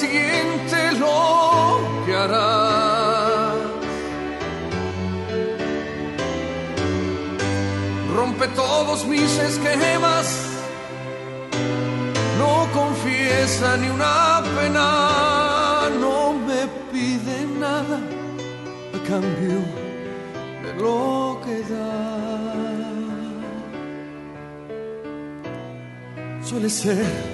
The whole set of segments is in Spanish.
Siguiente lo que hará. rompe todos mis esquemas, no confiesa ni una pena, no me pide nada a cambio de lo que da. Suele ser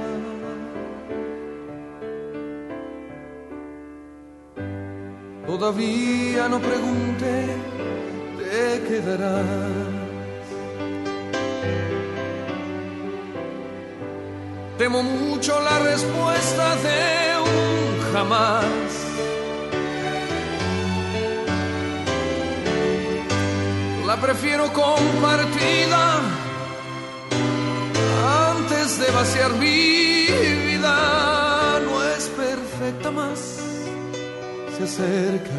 Todavía no pregunté, te quedarás. Temo mucho la respuesta de un jamás. La prefiero compartida antes de vaciar mi vida. No es perfecta más acerca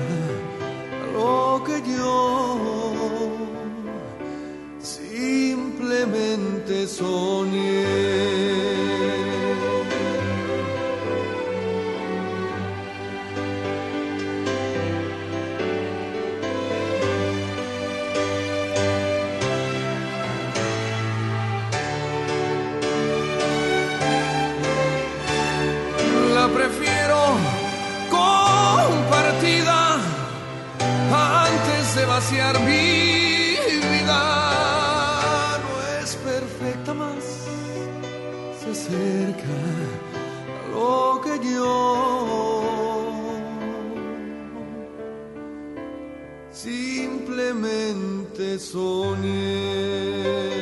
lo que yo simplemente soñé. De vaciar mi vida. No es perfecta más, se acerca a lo que yo simplemente soñé.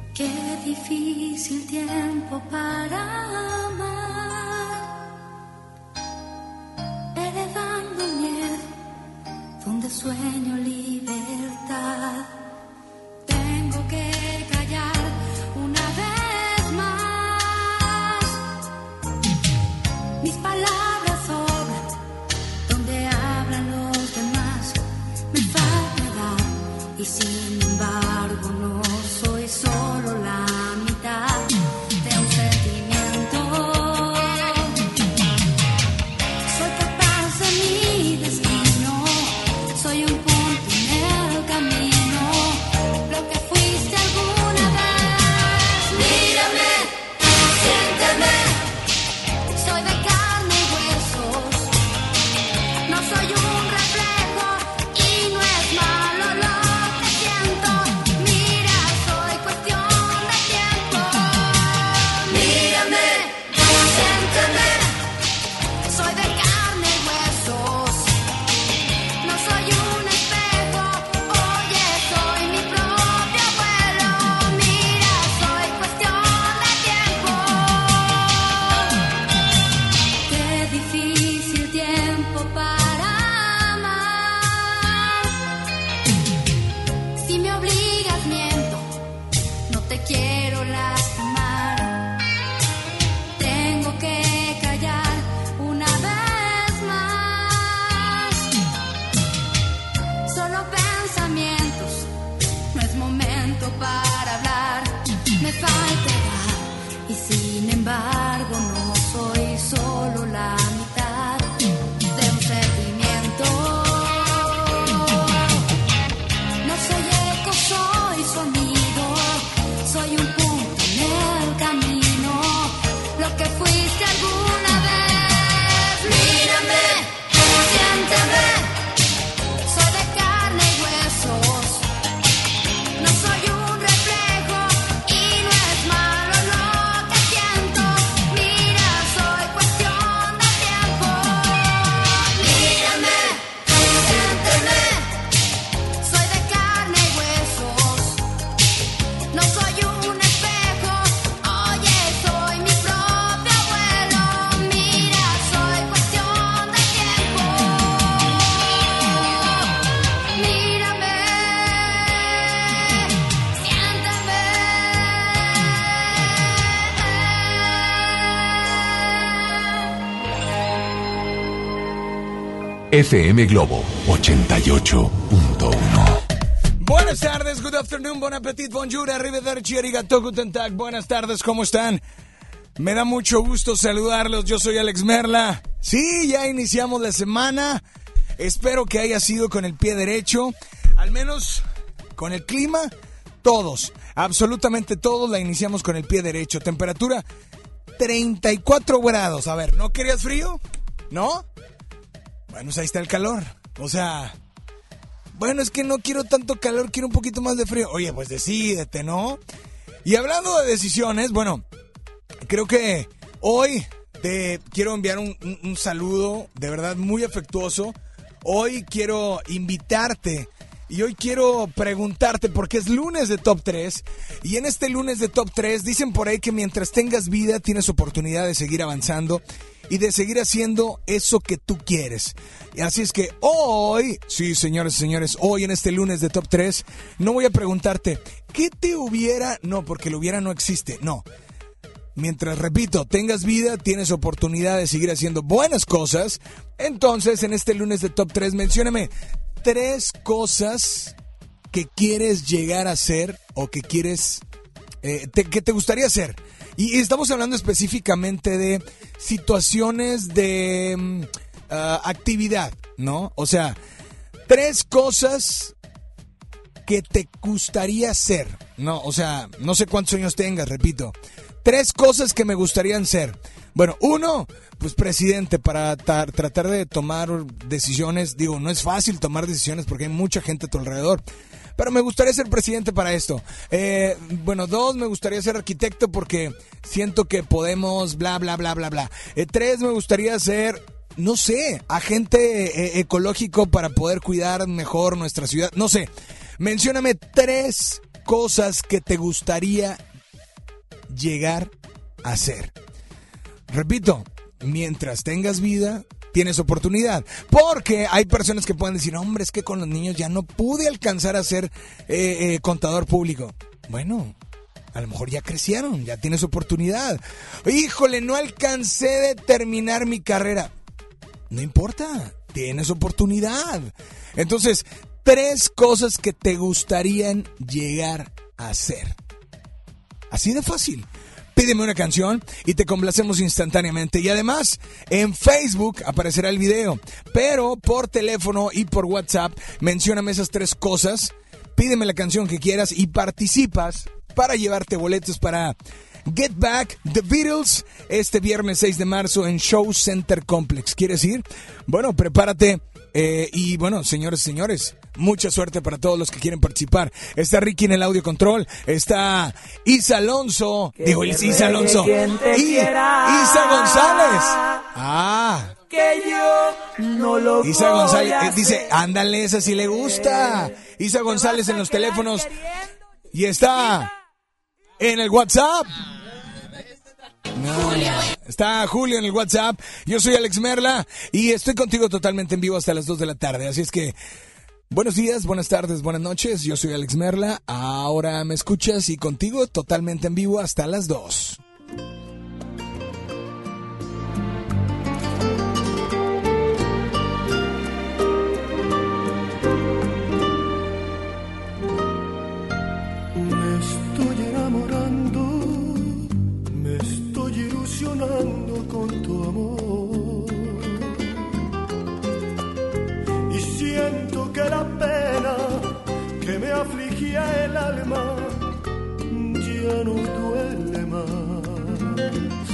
FM Globo 88.1. Buenas tardes, good afternoon, bon appetit, bonjour, arrivederci, arigato, guten tag. Buenas tardes, ¿cómo están? Me da mucho gusto saludarlos, yo soy Alex Merla. Sí, ya iniciamos la semana. Espero que haya sido con el pie derecho, al menos con el clima, todos, absolutamente todos la iniciamos con el pie derecho. Temperatura 34 grados. A ver, ¿no querías frío? ¿No? Bueno, pues ahí está el calor. O sea, bueno, es que no quiero tanto calor, quiero un poquito más de frío. Oye, pues decídete, ¿no? Y hablando de decisiones, bueno, creo que hoy te quiero enviar un, un- saludo de verdad muy afectuoso. Hoy quiero invitarte y hoy quiero preguntarte porque es lunes de Top 3 y en este lunes de Top 3 dicen por ahí que mientras tengas vida tienes oportunidad de seguir avanzando y de seguir haciendo eso que tú quieres. Así es que hoy, sí señores y señores, hoy en este lunes de Top 3 no voy a preguntarte, ¿qué te hubiera? No, porque lo hubiera no existe, no. Mientras, repito, tengas vida, tienes oportunidad de seguir haciendo buenas cosas. Entonces, en este lunes de Top 3, mencióname tres cosas que quieres llegar a hacer o que quieres, eh, que te gustaría hacer. Y estamos hablando específicamente de situaciones de mm, ah, actividad, ¿no? O sea, tres cosas que te gustaría hacer. No, o sea, no sé cuántos años tengas, repito. Tres cosas que me gustarían ser. Bueno, uno, pues presidente, para ta- tratar de tomar decisiones. Digo, no es fácil tomar decisiones porque hay mucha gente a tu alrededor. Pero me gustaría ser presidente para esto. Eh, bueno, dos, me gustaría ser arquitecto porque siento que podemos, bla, bla, bla, bla, bla. Eh, tres, me gustaría ser no sé, agente eh, ecológico para poder cuidar mejor nuestra ciudad. No sé, mencióname tres cosas que te gustaría llegar a hacer. Repito, mientras tengas vida, tienes oportunidad. Porque hay personas que pueden decir, hombre, es que con los niños ya no pude alcanzar a ser eh, eh, contador público. Bueno, a lo mejor ya crecieron, ya tienes oportunidad. Híjole, no alcancé de terminar mi carrera. No importa, tienes oportunidad. Entonces, tres cosas que te gustarían llegar a hacer. Así de fácil. Pídeme una canción y te complacemos instantáneamente. Y además, en Facebook aparecerá el video. Pero por teléfono y por WhatsApp, mencióname esas tres cosas. Pídeme la canción que quieras y participas para llevarte boletos para Get Back The Beatles este viernes 6 de marzo en Show Center Complex. ¿Quieres ir? Bueno, prepárate. eh, y bueno, señores señores, mucha suerte para todos los que quieren participar. Está Ricky en el audio control, está Isa Alonso, digo Is- Isa Alonso, y Isa González. Ah, que yo no lo Isa voy González a eh, dice, ándale, esa sí le gusta. Isa González en los teléfonos y está en el WhatsApp. No, Está Julio en el WhatsApp. Yo soy Alex Merla y estoy contigo totalmente en vivo hasta las 2 de la tarde. Así es que buenos días, buenas tardes, buenas noches. Yo soy Alex Merla. Ahora me escuchas y contigo totalmente en vivo hasta las 2. Me estoy enamorando, me estoy ilusionando con tu amor. alma ya no duele más.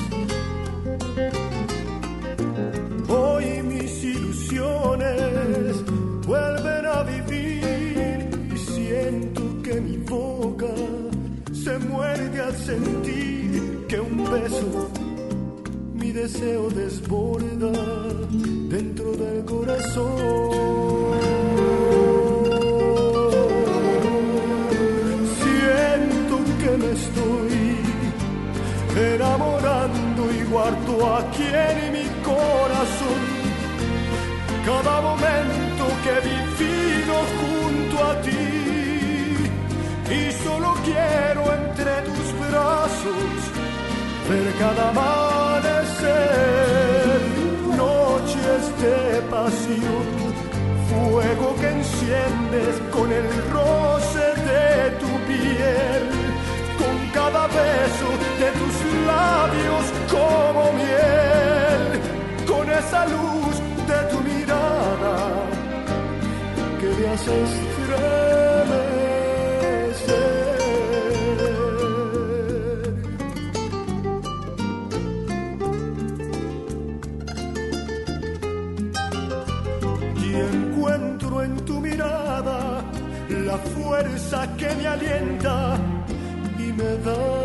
Hoy mis ilusiones vuelven a vivir y siento que mi boca se muerde al sentir que un beso mi deseo desborda dentro del corazón. Enamorando y guardo aquí en mi corazón cada momento que he vivido junto a ti. Y solo quiero entre tus brazos ver cada amanecer, noches de pasión, fuego que enciendes con el roce de tu piel, con cada beso de tus labios como miel, con esa luz de tu mirada que me hace estremecer. y encuentro en tu mirada la fuerza que me alienta y me da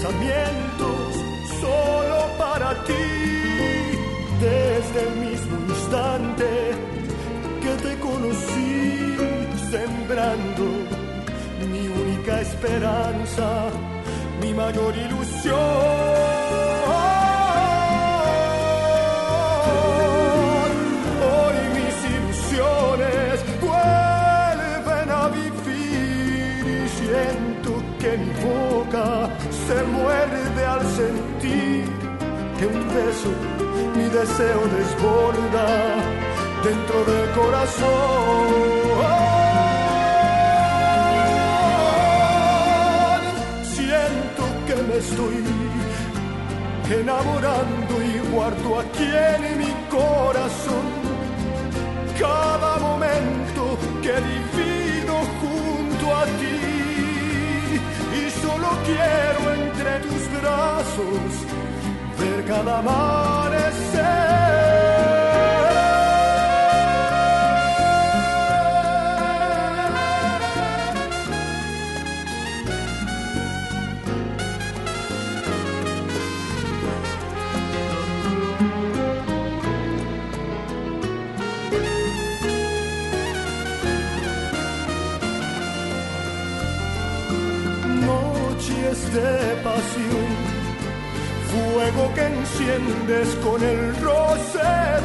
pensamientos solo para ti, desde el mismo instante que te conocí, sembrando mi única esperanza mi mayor ilusión. Mi deseo desborda dentro del corazón. Siento que me estoy enamorando y guardo aquí en mi corazón cada momento que he vivido junto a ti. Y solo quiero entre tus brazos cada amanecer. Fuego que enciendes con el roce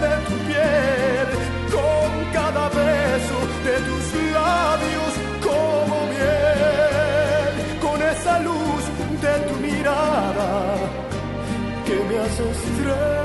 de tu piel, con cada beso de tus labios como miel, con esa luz de tu mirada que me hace estremecer.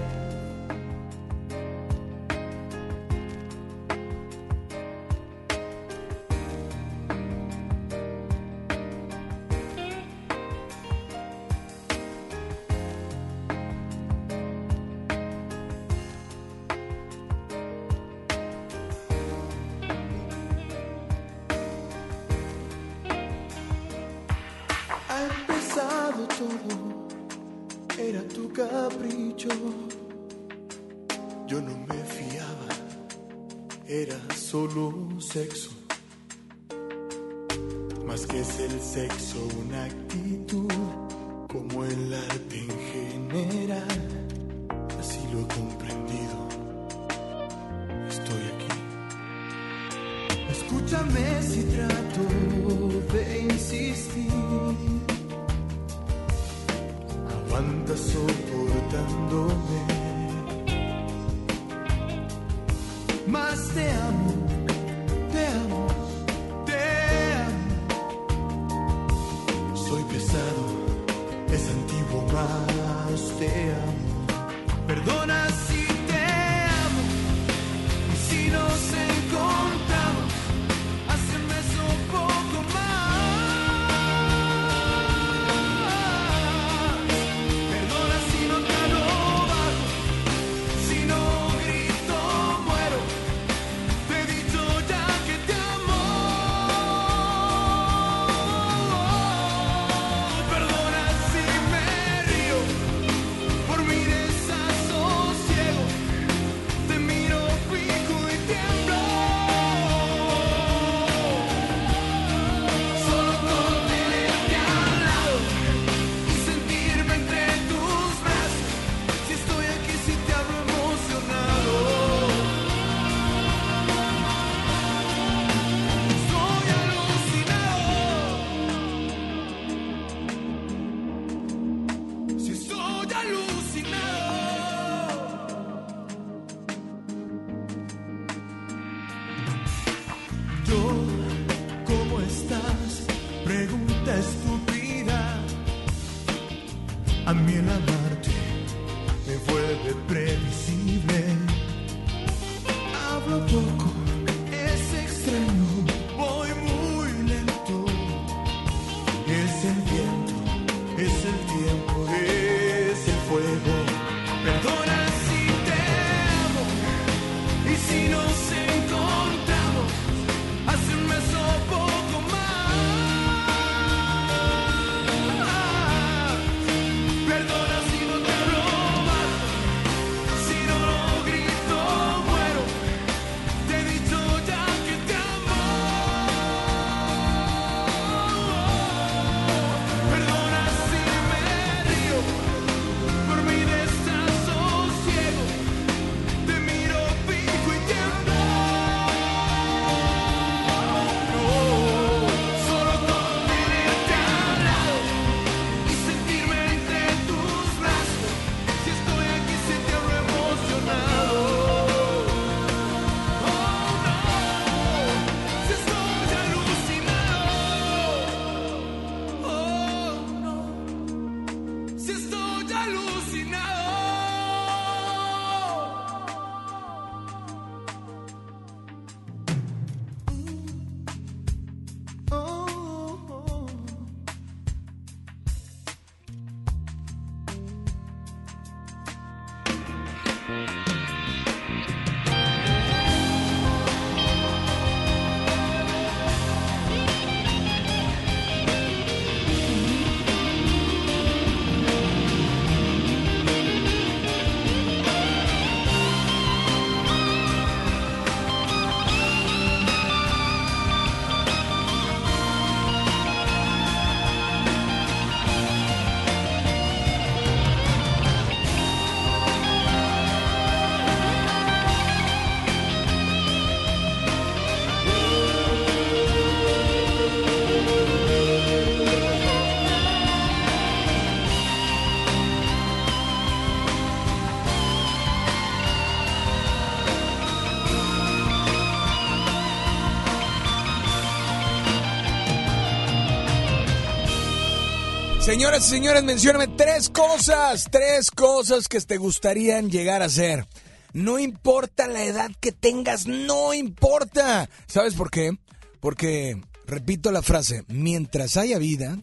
Señoras y señores, mencióname tres cosas, tres cosas que te gustarían llegar a ser. No importa la edad que tengas, no importa. ¿Sabes por qué? Porque, repito la frase, mientras haya vida,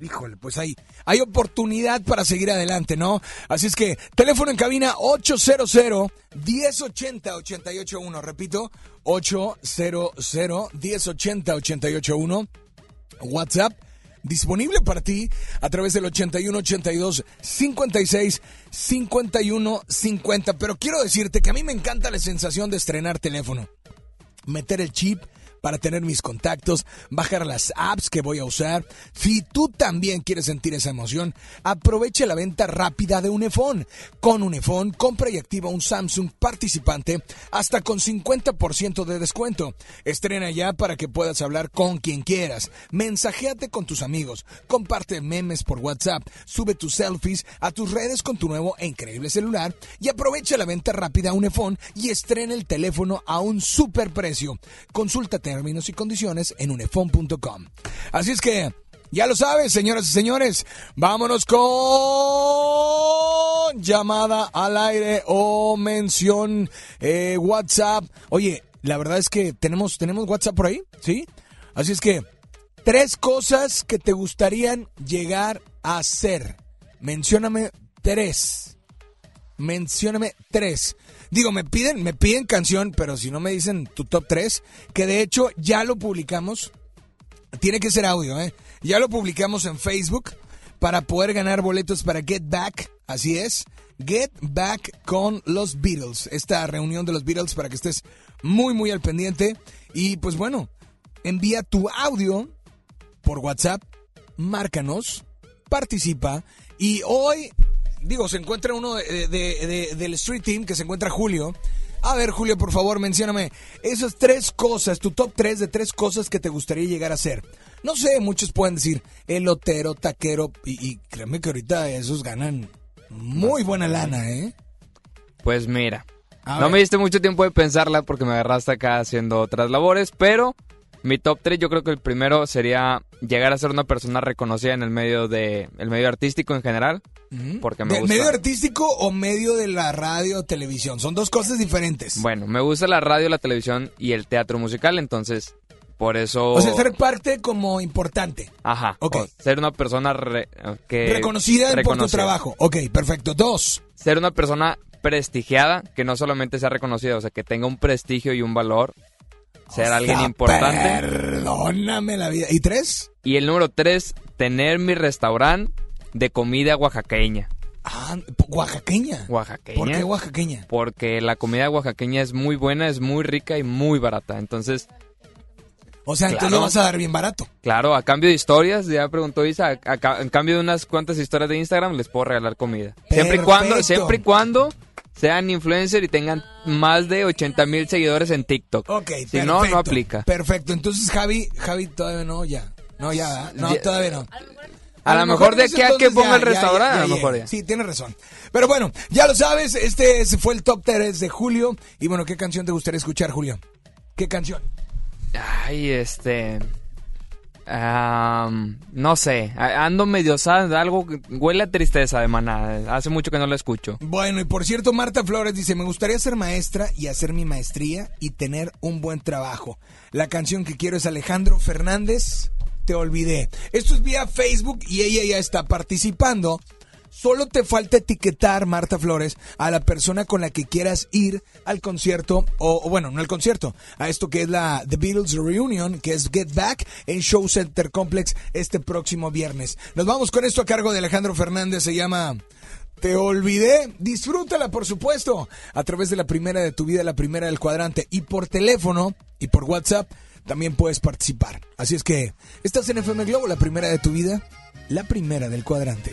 híjole, pues hay, hay oportunidad para seguir adelante, ¿no? Así es que, teléfono en cabina 800-1080-881, repito, 800-1080-881, WhatsApp disponible para ti a través del 81 82 56 51 50. Pero quiero decirte que a mí me encanta la sensación de estrenar teléfono, meter el chip para tener mis contactos, bajar las apps que voy a usar. Si tú también quieres sentir esa emoción, aproveche la venta rápida de Unifón. Con Unifón, compra y activa un Samsung participante hasta con 50% de descuento. Estrena ya para que puedas hablar con quien quieras. Mensajeate con tus amigos, comparte memes por WhatsApp, sube tus selfies a tus redes con tu nuevo e increíble celular y aprovecha la venta rápida Unifón y estrena el teléfono a un super precio. Consulta términos y condiciones en unifón.com. Así es que, ya lo sabes, señoras y señores, vámonos con llamada al aire o mención eh, WhatsApp. Oye, la verdad es que tenemos, tenemos WhatsApp por ahí, ¿sí? Así es que, tres cosas que te gustarían llegar a hacer. Mencióname tres. Mencióname tres. Digo, me piden, me piden canción, pero si no me dicen tu top 3, que de hecho ya lo publicamos. Tiene que ser audio, ¿eh? Ya lo publicamos en Facebook para poder ganar boletos para Get Back. Así es. Get Back con los Beatles. Esta reunión de los Beatles para que estés muy, muy al pendiente. Y pues bueno, envía tu audio por WhatsApp, márcanos, participa. Y hoy digo, se encuentra uno de, de- de- del Street Team, que se encuentra Julio. A ver, Julio, por favor, mencióname esas tres cosas, tu top tres de tres cosas que te gustaría llegar a ser. No sé, muchos pueden decir elotero, taquero, y, y créeme que ahorita esos ganan muy buena lana, ¿eh? Pues mira, A no ver. me diste mucho tiempo de pensarla porque me agarraste acá haciendo otras labores, pero mi top 3 yo creo que el primero sería llegar a ser una persona reconocida en el medio de el medio artístico en general, porque me ¿De gusta. ¿Medio artístico o medio de la radio o televisión? Son dos cosas diferentes. Bueno, me gusta la radio, la televisión y el teatro musical, entonces por eso O sea, ser parte como importante. Ajá. Ok. ser una persona re- que Reconocida por tu reconocida. trabajo. Ok, perfecto. Dos. Ser una persona prestigiada, que no solamente sea reconocida, o sea, que tenga un prestigio y un valor. Ser alguien sea, importante. Perdóname la vida. ¿Y tres? Y el número tres, tener mi restaurante de comida oaxaqueña. Ah, oaxaqueña. Oaxaqueña. ¿Por qué oaxaqueña? Porque la comida oaxaqueña es muy buena, es muy rica y muy barata. Entonces, O sea, entonces Claro. lo vas a dar bien barato. claro, a cambio de historias, ya preguntó Isa, a, a ca- en cambio de unas cuantas historias de Instagram les puedo regalar comida. Siempre y cuando, siempre y cuando sean influencer y tengan más de 80 mil seguidores en TikTok. Ok, si perfecto. no, no aplica. Perfecto. Entonces, Javi, Javi todavía no, ya. No, ya. No, Ya. todavía no. A lo mejor de aquí a que ponga ya, el ya, restaurante, ya, a lo mejor ya. Sí, tienes razón. Pero bueno, ya lo sabes, este fue el top 3 de Julio. Y bueno, ¿qué canción te gustaría escuchar, Julio? ¿Qué canción? Ay, este. No sé, ando medio sad, algo huele a tristeza de maná. Hace mucho que no lo escucho. Bueno, y por cierto, Marta Flores dice, me gustaría ser maestra y hacer mi maestría y tener un buen trabajo. La canción que quiero es Alejandro Fernández, Te Olvidé. Esto es vía Facebook y ella ya está participando. Solo te falta etiquetar, Marta Flores, a la persona con la que quieras ir al concierto, o, o bueno, no al concierto, a esto que es la The Beatles Reunion, que es Get Back en Show Center Complex este próximo viernes. Nos vamos con esto a cargo de Alejandro Fernández, se llama Te Olvidé. Disfrútala, por supuesto, a través de la primera de tu vida, la primera del cuadrante, y por teléfono y por WhatsApp también puedes participar. Así es que, estás en FM Globo, la primera de tu vida, la primera del cuadrante.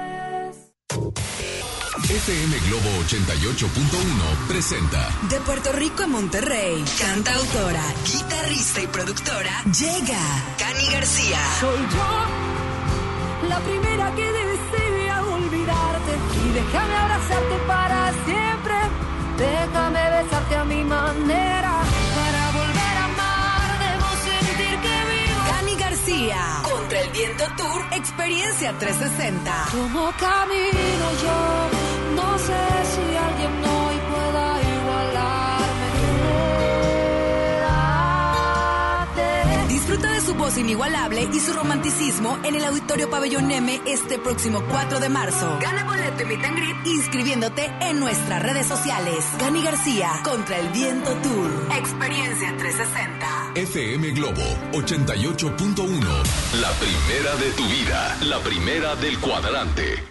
FM Globo 88.1 presenta De Puerto Rico a Monterrey, cantautora, guitarrista y productora, llega Cani García. Soy yo la primera que desea olvidarte y déjame abrazarte para siempre. Déjame besarte a mi manera para volver a amar. Debo sentir que vivo. Cani García, contra el viento tour, experiencia 360. Como camino yo, no sé si alguien hoy pueda igualarme. Disfruta de su voz inigualable y su romanticismo en el Auditorio Pabellón M este próximo 4 de marzo. Gana boleto y meet and greet inscribiéndote en nuestras redes sociales. Cani García, contra el viento tour. Experiencia 360. FM Globo 88.1. La primera de tu vida, la primera del cuadrante.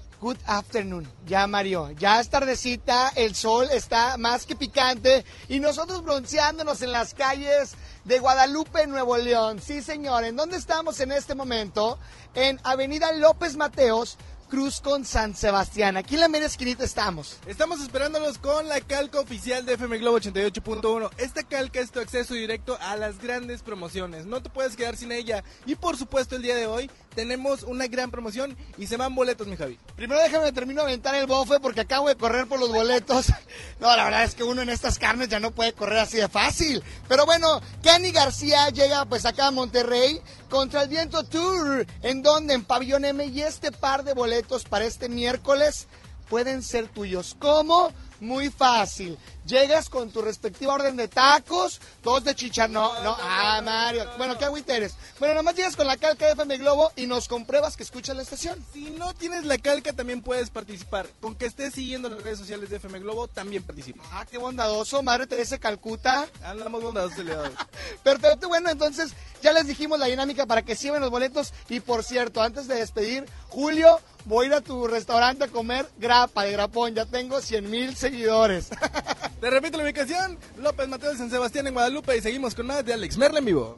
good afternoon. Ya Mario, ya es tardecita, el sol está más que picante y nosotros bronceándonos en las calles de Guadalupe, Nuevo León. Sí, señor, ¿en dónde estamos en este momento? En Avenida López Mateos, Cruz con San Sebastián. Aquí en la media esquinita estamos. Estamos esperándolos con la calca oficial de FM Globo 88.1. Esta calca es tu acceso directo a las grandes promociones. No te puedes quedar sin ella. Y por supuesto, el día de hoy tenemos una gran promoción y se van boletos, mi Javi. Primero déjame termino de aventar el bofe porque acabo de correr por los boletos. No, la verdad es que uno en estas carnes ya no puede correr así de fácil. Pero bueno, Kenny García llega pues acá a Monterrey contra el Viento Tour. ¿En donde En Pabellón M. Y este par de boletos para este miércoles pueden ser tuyos. ¿Cómo? Muy fácil. Llegas con tu respectiva orden de tacos, dos de chicha, no, no, ah, Mario. Bueno, ¿qué agüita eres? Bueno, nomás llegas con la calca de FM Globo y nos compruebas que escuchas la estación. Si no tienes la calca, también puedes participar. Con que estés siguiendo las redes sociales de FM Globo, también participa. Ah, qué bondadoso, Madre Teresa Calcuta. Andamos bondadosos el día de hoy. Perfecto, bueno, entonces ya les dijimos la dinámica para que sirven los boletos. Y por cierto, antes de despedir, Julio, voy a ir a tu restaurante a comer grapa de grapón. Ya tengo 100 mil seguidores. Te repito la ubicación, López Mateo de San Sebastián en Guadalupe y seguimos con más de Alex Merla en vivo.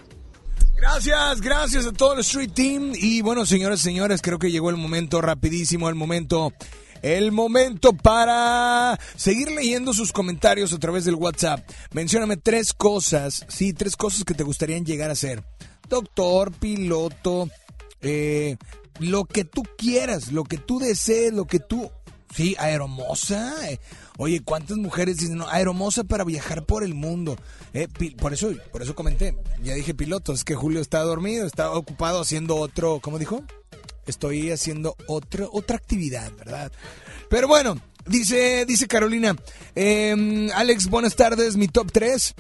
Gracias, gracias a todo el Street Team. Y bueno, señores, señores, creo que llegó el momento rapidísimo, el momento, el momento para seguir leyendo sus comentarios a través del WhatsApp. Mencióname tres cosas, sí, tres cosas que te gustarían llegar a ser. Doctor, piloto, eh, lo que tú quieras, lo que tú desees, lo que tú... Sí, aeromosa. eh. Oye, ¿cuántas mujeres dicen no, aeromosa para viajar por el mundo? Eh, por eso, por eso comenté. Ya dije piloto, es que Julio está dormido, está ocupado haciendo otro, ¿cómo dijo? Estoy haciendo otro, otra actividad, ¿verdad? Pero bueno, dice, dice Carolina, em, Alex, buenas tardes, mi top 3.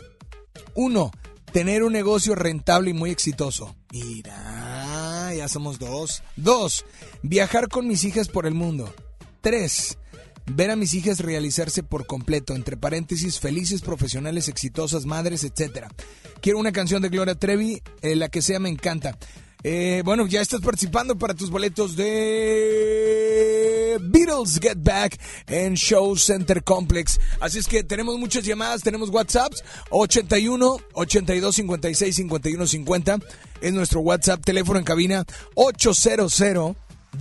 Uno, tener un negocio rentable y muy exitoso. Mira, ya somos dos. Dos, viajar con mis hijas por el mundo. Tres, ver a mis hijas realizarse por completo, entre paréntesis, felices, profesionales, exitosas, madres, etcétera. Quiero una canción de Gloria Trevi, eh, la que sea me encanta. Eh, bueno, ya estás participando para tus boletos de Beatles Get Back en Show Center Complex. Así es que tenemos muchas llamadas, tenemos WhatsApps 81 82 56 51 50 es nuestro WhatsApp, teléfono en cabina 800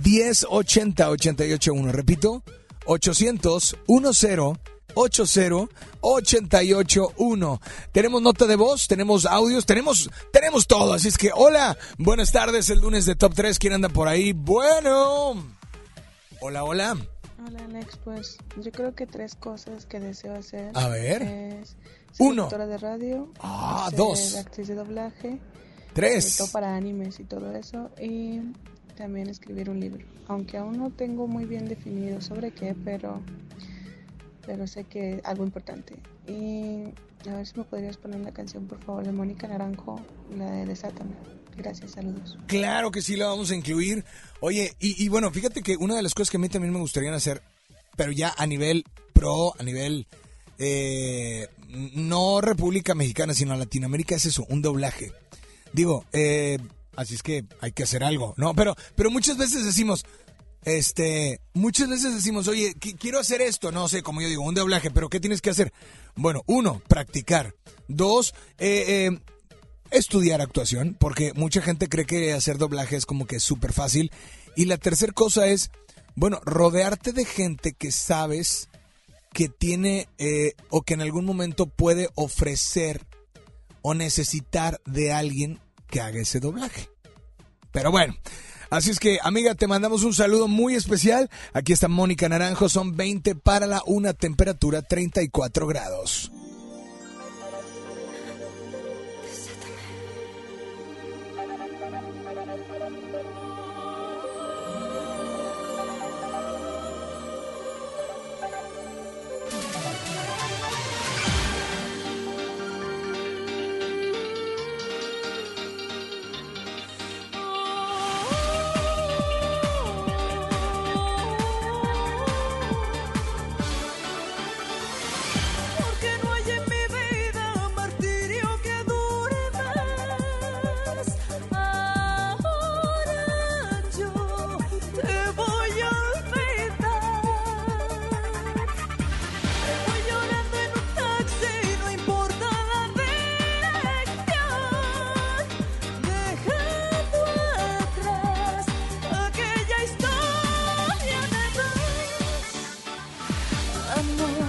10 80 881. Repito, 800 10 80 881. Tenemos nota de voz, tenemos audios, tenemos tenemos todo, así es que hola, buenas tardes, el lunes de Top 3, ¿quién anda por ahí? Bueno. Hola, hola. Hola Alex, pues yo creo que tres cosas que deseo hacer. A ver. Es ser Uno. locutora de radio. Ah, ser dos. actriz de doblaje. Tres. todo para animes y todo eso. Y también escribir un libro. Aunque aún no tengo muy bien definido sobre qué, pero, pero sé que es algo importante. Y a ver si me podrías poner la canción, por favor, de Mónica Naranjo, la de Desátame. Gracias, saludos. Claro que sí, la vamos a incluir. Oye, y, y bueno, fíjate que una de las cosas que a mí también me gustaría hacer, pero ya a nivel pro, a nivel eh, no República Mexicana, sino Latinoamérica, es eso, un doblaje. Digo, eh, así es que hay que hacer algo, ¿no? Pero, pero muchas veces decimos, este, muchas veces decimos, oye, qui- quiero hacer esto, no sé, como yo digo, un doblaje, pero ¿qué tienes que hacer? Bueno, uno, practicar. Dos, eh, eh, estudiar actuación, porque mucha gente cree que hacer doblaje es como que es súper fácil. Y la tercera cosa es, bueno, rodearte de gente que sabes que tiene eh, o que en algún momento puede ofrecer o necesitar de alguien que haga ese doblaje. Pero bueno, así es que amiga, te mandamos un saludo muy especial. Aquí está Mónica Naranjo, son 20 para la una temperatura 34 grados. amor.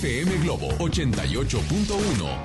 FM Globo 88.1.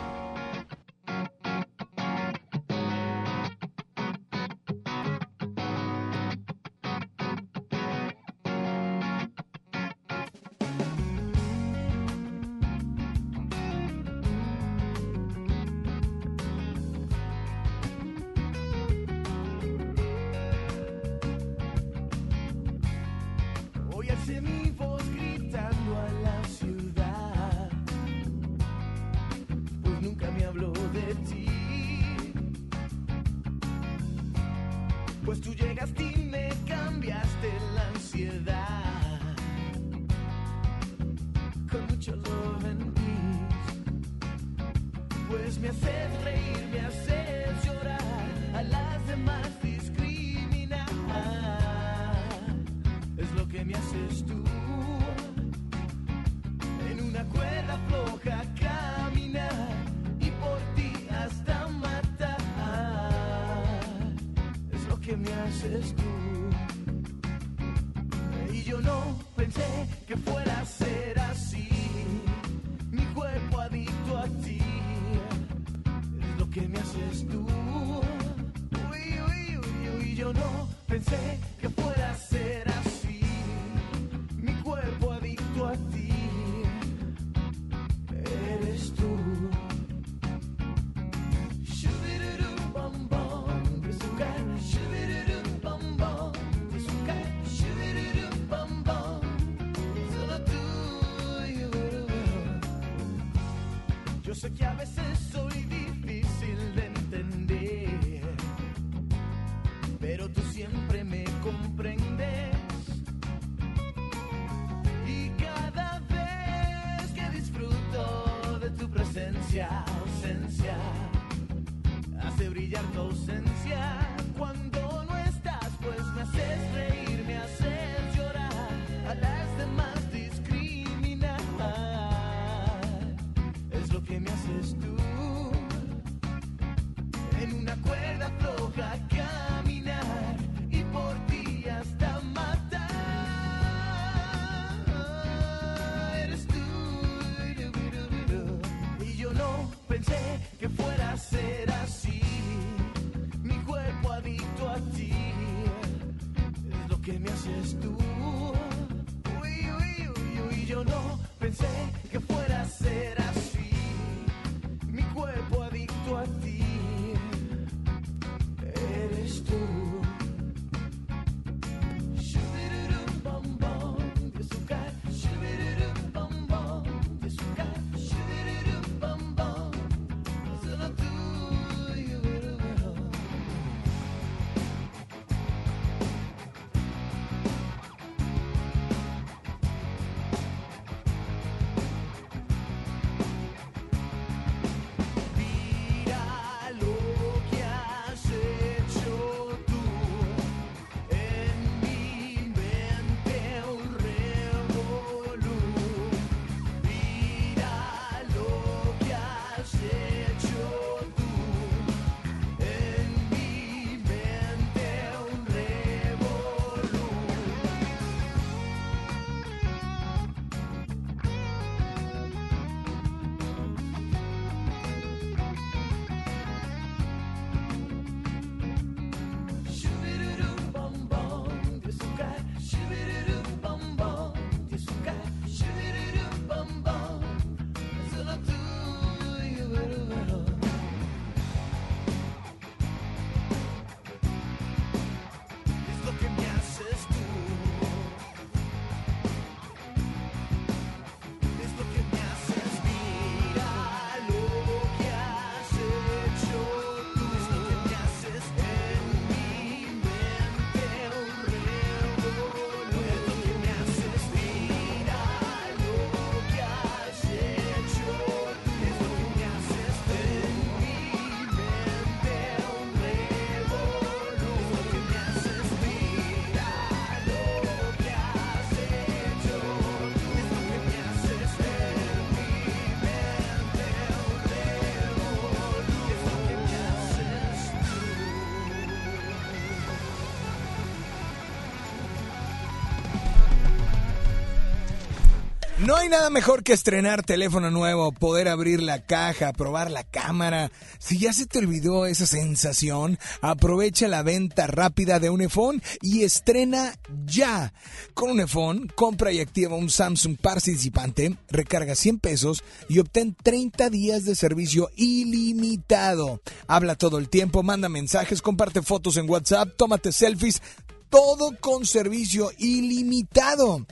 No hay nada mejor que estrenar teléfono nuevo, poder abrir la caja, probar la cámara. Si ya se te olvidó esa sensación, aprovecha la venta rápida de Unifone y estrena ya. Con Unifone, compra y activa un Samsung participante, recarga 100 pesos y obtén 30 días de servicio ilimitado. Habla todo el tiempo, manda mensajes, comparte fotos en WhatsApp, tómate selfies, todo con servicio ilimitado.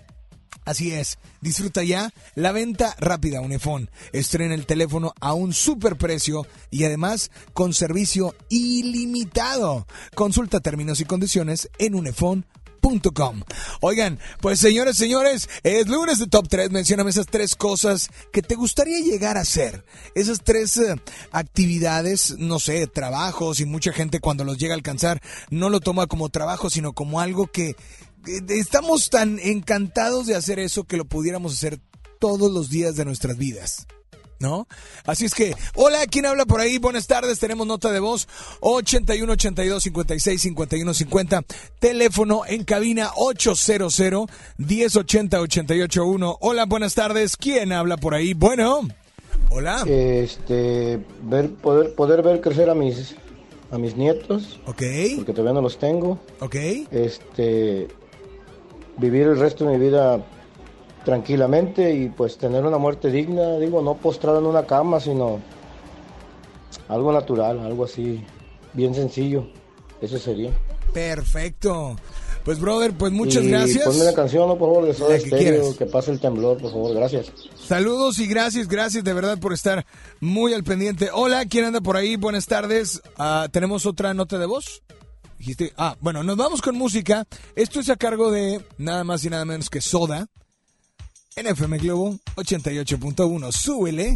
Así es, disfruta ya la venta rápida Unifón. Estrena el teléfono a un super precio y además con servicio ilimitado. Consulta términos y condiciones en unifón.com. Oigan, pues señores, señores, es lunes de Top 3. Mencióname esas tres cosas que te gustaría llegar a hacer. Esas tres eh, actividades, no sé, trabajos y mucha gente cuando los llega a alcanzar no lo toma como trabajo, sino como algo que estamos tan encantados de hacer eso que lo pudiéramos hacer todos los días de nuestras vidas. ¿No? Así es que, hola, ¿quién habla por ahí? Buenas tardes, tenemos nota de voz 81 82 56 51 50, teléfono en cabina 800 1080 881. Hola, buenas tardes, ¿quién habla por ahí? Bueno, hola. Este, ver, poder, poder ver crecer a mis, a mis nietos. Ok. Porque todavía no los tengo. Ok. Este, vivir el resto de mi vida tranquilamente y pues tener una muerte digna, digo, no postrado en una cama, sino algo natural, algo así, bien sencillo. Eso sería. Perfecto. Pues, brother, pues muchas Y gracias. Ponme una canción, ¿no? por favor, de Soda La que Stereo, que pase el temblor, por favor, gracias. Saludos y gracias, gracias de verdad por estar muy al pendiente. Hola, ¿quién anda por ahí? Buenas tardes. Ah, ¿Tenemos otra nota de voz? Ah, bueno, nos vamos con música. Esto es a cargo de nada más y nada menos que Soda. En FM Globo 88.1. Súbele.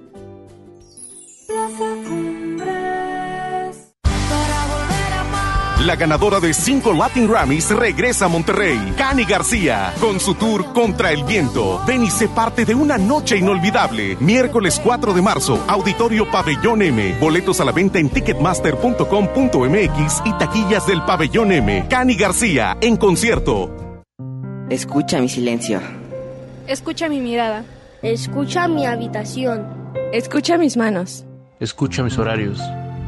Ganadora de cinco Latin Grammys regresa a Monterrey. Cani García, con su tour Contra el Viento. Ven y sé parte de una noche inolvidable. Miércoles 4 de marzo, Auditorio Pabellón M. Boletos a la venta en ticketmaster.com.mx y taquillas del Pabellón M. Cani García, en concierto. Escucha mi silencio. Escucha mi mirada. Escucha mi habitación. Escucha mis manos. Escucha mis horarios.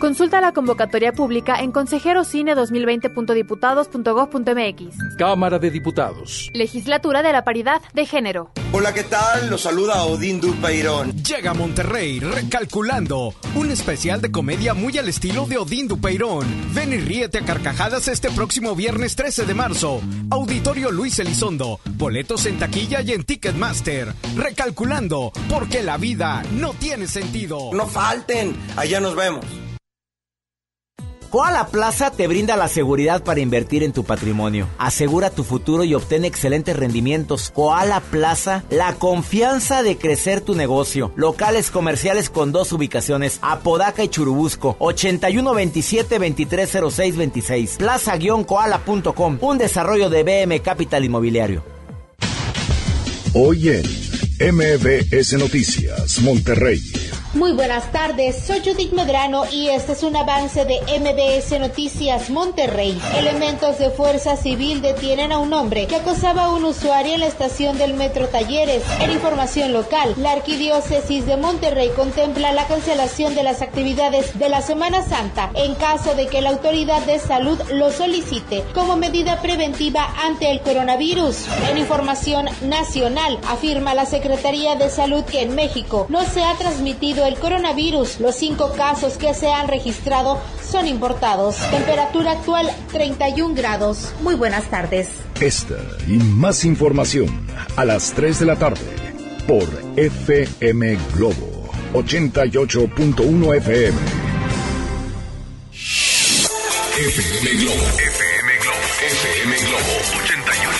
Consulta la convocatoria pública en consejerocine2020.diputados.gov.mx. Cámara de Diputados. Legislatura de la Paridad de Género. Hola, ¿qué tal? Los saluda Odín Dupeirón. Llega a Monterrey Recalculando, un especial de comedia muy al estilo de Odín Dupeirón. Ven y ríete a carcajadas este próximo viernes 13 de marzo. Auditorio Luis Elizondo. Boletos en taquilla y en Ticketmaster. Recalculando, porque la vida no tiene sentido. No falten, allá nos vemos. Koala Plaza te brinda la seguridad para invertir en tu patrimonio. Asegura tu futuro y obtén excelentes rendimientos. Koala Plaza, la confianza de crecer tu negocio. Locales comerciales con dos ubicaciones, Apodaca y Churubusco, 8127-230626. Plaza-koala.com, un desarrollo de BM Capital Inmobiliario. Hoy en MBS Noticias, Monterrey. Muy buenas tardes, soy Judith Medrano y este es un avance de MBS Noticias Monterrey. Elementos de Fuerza Civil detienen a un hombre que acosaba a un usuario en la estación del Metro Talleres. En información local, la Arquidiócesis de Monterrey contempla la cancelación de las actividades de la Semana Santa en caso de que la autoridad de salud lo solicite como medida preventiva ante el coronavirus. En información nacional, afirma la Secretaría de Salud que en México no se ha transmitido el coronavirus. Los cinco casos que se han registrado son importados. Temperatura actual 31 grados. Muy buenas tardes. Esta y más información a las 3 de la tarde por FM Globo 88.1 FM. FM Globo. FM Globo. FM Globo 88.1.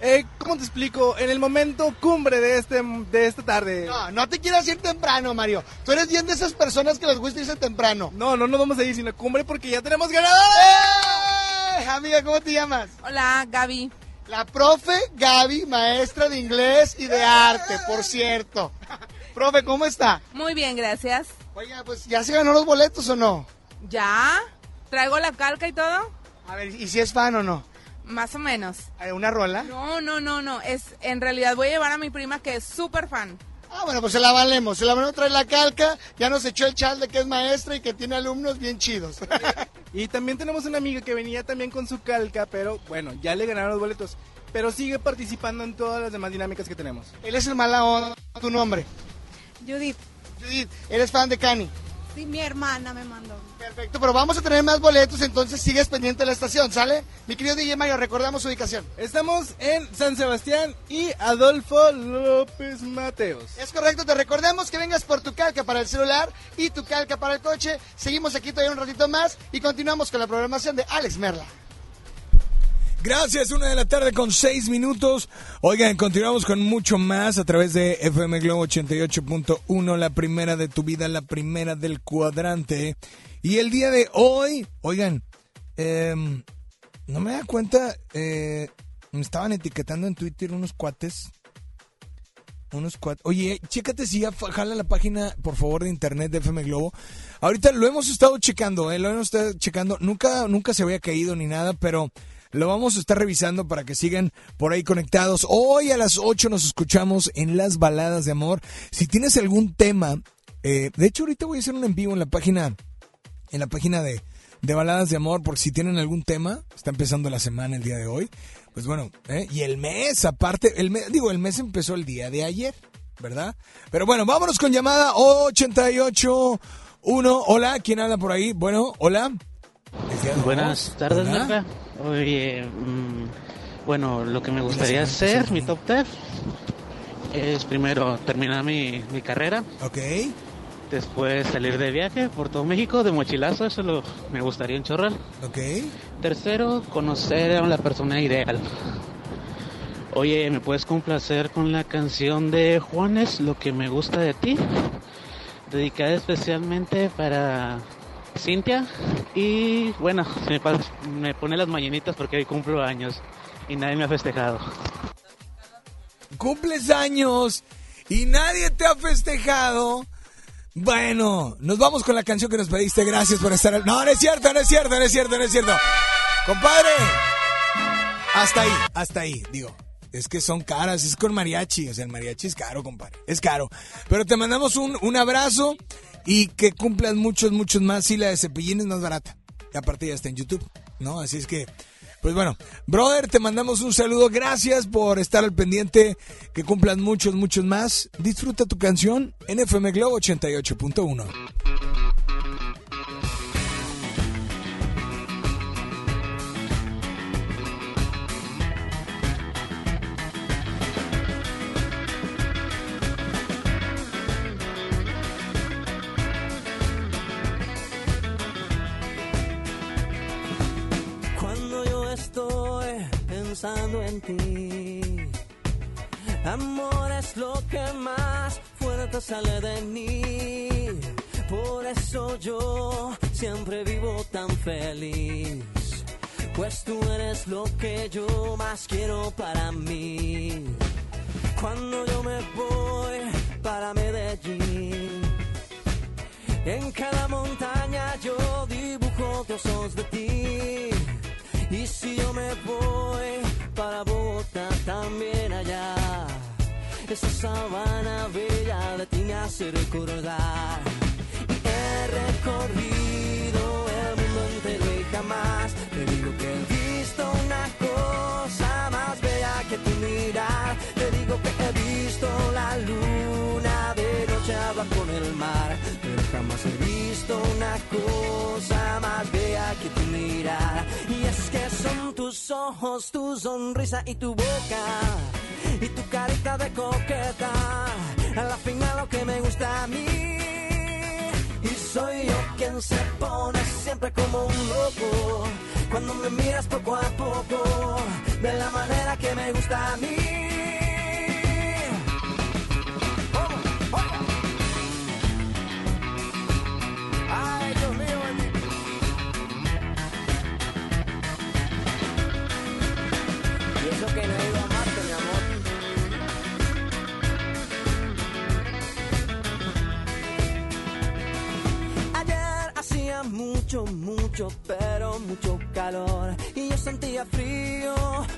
eh, ¿Cómo te explico? En el momento cumbre de, este, de esta tarde. No, no te quieras ir temprano, Mario. Tú eres bien de esas personas que les gusta irse temprano. No, no nos vamos a ir sino cumbre porque ya tenemos ganadores. ¡Eh! Amiga, ¿cómo te llamas? Hola, Gaby. La profe Gaby, maestra de inglés y de arte, por cierto. profe, ¿cómo está? Muy bien, gracias. Oiga, pues ya se ganó los boletos o no? ¿Ya? ¿Traigo la calca y todo? A ver, ¿y si es fan o no? Más o menos. ¿Hay ¿Una rola? No, no, no, no. Es, en realidad voy a llevar a mi prima que es súper fan. Ah, bueno, pues se la valemos. Se la valemos traer la calca. Ya nos echó el chal de que es maestra y que tiene alumnos bien chidos. Y también tenemos una amiga que venía también con su calca, pero bueno, ya le ganaron los boletos. Pero sigue participando en todas las demás dinámicas que tenemos. Él es el mala onda. ¿Tu nombre? Judith. Judith, ¿eres fan de Cani? Sí, mi hermana me mandó. Perfecto, pero vamos a tener más boletos, entonces sigues pendiente de la estación, ¿sale? Mi querido DJ Mario, recordamos su ubicación. Estamos en San Sebastián y Adolfo López Mateos. Es correcto, te recordamos que vengas por tu calca para el celular y tu calca para el coche. Seguimos aquí todavía un ratito más y continuamos con la programación de Alex Merla. Gracias, una de la tarde con seis minutos. Oigan, continuamos con mucho más a través de FM Globo 88.1, la primera de tu vida, la primera del cuadrante. Y el día de hoy, oigan, em, no me da cuenta, eh, me estaban etiquetando en Twitter unos cuates. Unos cuates. Oye, chécate si ya jala la página, por favor, de internet de FM Globo. Ahorita lo hemos estado checando, ¿eh? Lo hemos estado checando. Nunca, nunca se había caído ni nada, pero lo vamos a estar revisando para que sigan por ahí conectados. Hoy a las 8 nos escuchamos en las baladas de amor. Si tienes algún tema, eh, de hecho ahorita voy a hacer un en vivo en la página, en la página de, de baladas de amor, por si tienen algún tema, está empezando la semana el día de hoy. Pues bueno, ¿eh? y el mes, aparte, el mes, digo, el mes empezó el día de ayer, ¿verdad? Pero bueno, vámonos con llamada 881. Hola, ¿quién habla por ahí? Bueno, hola. Buenas tardes. Marta. Oye, mm, bueno, lo que me gustaría hacer, mi top 10, es primero terminar mi, mi carrera. Ok. Después salir de viaje por todo México, de mochilazo, eso lo, me gustaría en Chorral. Ok. Tercero, conocer a la persona ideal. Oye, ¿me puedes complacer con la canción de Juanes, Lo que me gusta de ti? Dedicada especialmente para Cintia. Y bueno, me, pone las mañanitas porque hoy cumplo años y nadie me ha festejado. cumples años y nadie te ha festejado. Bueno, nos vamos con la canción que nos pediste. Gracias por estar. No, no es cierto, no es cierto, no es cierto, no es cierto. Compadre, hasta ahí, hasta ahí, digo. Es que son caras, es con mariachi. O sea, el mariachi es caro, compadre. Es caro. Pero te mandamos un abrazo y que cumplas muchos, muchos más. Sí, la de Cepillín es más barata. Y aparte ya está en YouTube, ¿no? Así es que, pues bueno, brother, te mandamos un saludo. Gracias por estar al pendiente. Que cumplas muchos, muchos más. Disfruta tu canción en FM Globo 88.1. en ti, amor es lo que más fuerte sale de mí. Por eso yo siempre vivo tan feliz. Pues tú eres lo que yo más quiero para mí. Cuando yo me voy para Medellín, en cada montaña yo dibujo trozos de ti. Y si yo me voy para Bogotá, también allá. Esa sabana bella de ti me hace recordar. Y he recorrido el mundo entero y jamás te digo que he visto una cosa más bella que tu mirar. Te digo que he visto la luna de noche habla con el mar. Pero jamás he visto una cosa más bella que tu mirar. Y es que son tus ojos, tu sonrisa y tu boca. Y tu carita de coqueta. A la final lo que me gusta a mí. Y soy yo quien se pone siempre como un loco. Cuando me miras poco a poco. De la manera que me gusta a mí. Ay, hacía mucho, mucho, pero mucho calor. Y yo sentía frío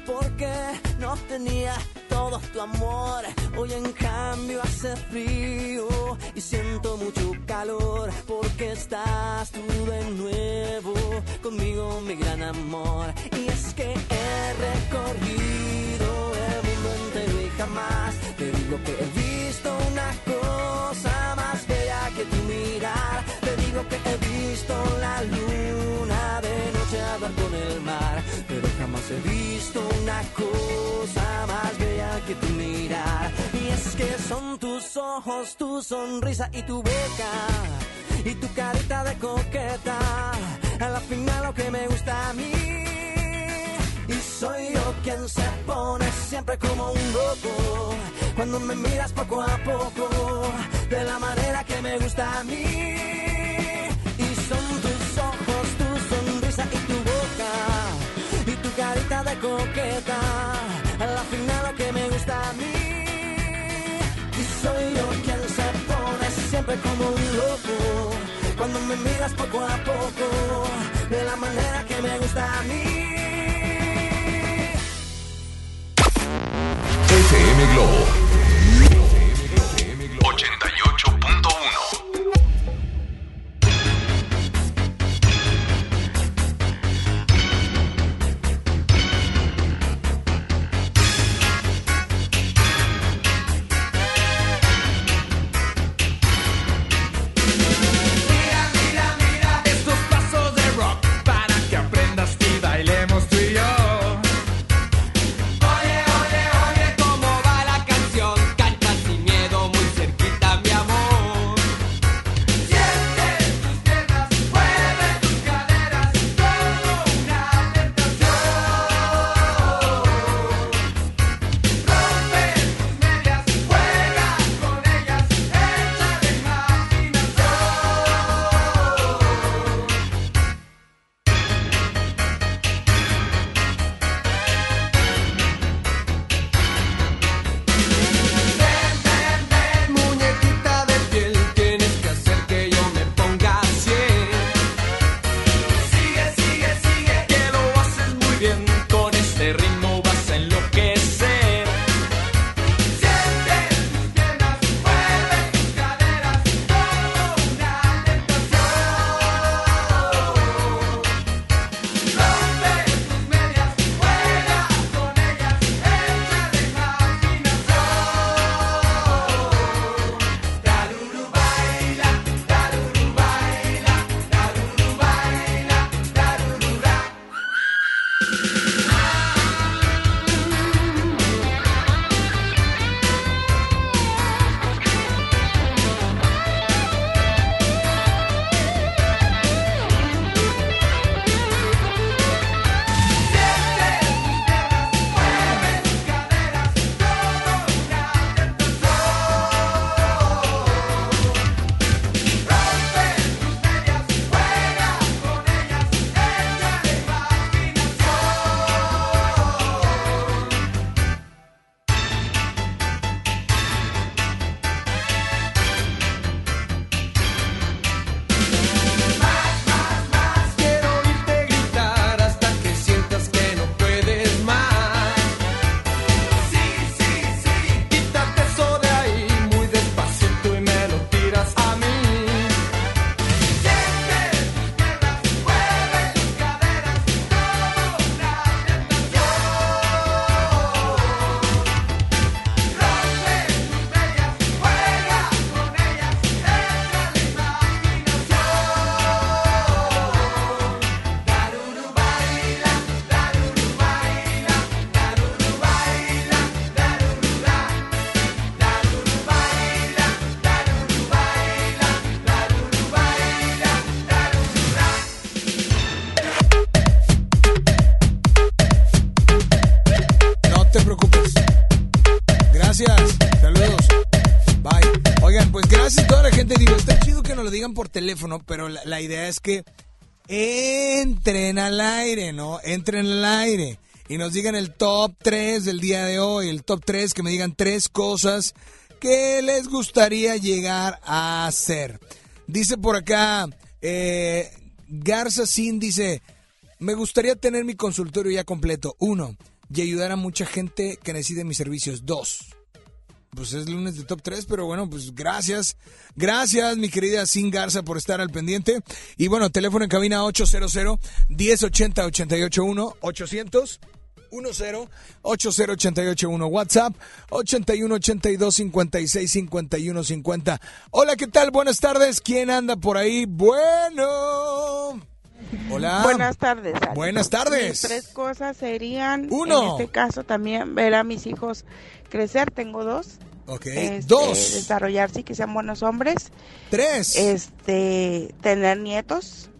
porque no tenía todo tu amor. Hoy en cambio hace frío y siento mucho calor porque estás tú de nuevo conmigo, mi gran amor. Y es que he recorrido el mundo entero y jamás te digo que he visto una cosa más bella que tu mirar. Te digo que he con el mar, pero jamás he visto una cosa más bella que tu mirar. Y es que son tus ojos, tu sonrisa y tu boca. Y tu carita de coqueta, a la final lo que me gusta a mí. Y soy yo quien se pone siempre como un loco. Cuando me miras poco a poco, de la manera que me gusta a mí. Coqueta, a la final lo que me gusta a mí. Y soy yo quien se pone siempre como un loco. Cuando me miras poco a poco, de la manera que me gusta a mí. FM Globo 88.1 digan por teléfono, pero la, la idea es que entren al aire, ¿no? Entren al aire y nos digan el top 3 del día de hoy, el top 3, que me digan tres cosas que les gustaría llegar a hacer. Dice por acá, eh, Garza Sin dice, me gustaría tener mi consultorio ya completo. Uno, y ayudar a mucha gente que necesite mis servicios. Dos, pues es lunes de top 3, pero bueno, pues gracias. Gracias, mi querida Sin Garza, por estar al pendiente. Y bueno, teléfono en cabina 800 1080 881 800 10 80881 WhatsApp 81 82 56 51 50. Hola, ¿qué tal? Buenas tardes. ¿Quién anda por ahí? Bueno. Hola. Buenas tardes. Alex. Buenas tardes. Mis tres cosas serían, Uno. en este caso también ver a mis hijos crecer, tengo dos. Ok. Este, Dos. Desarrollarse y que sean buenos hombres. Tres. Este, tener nietos.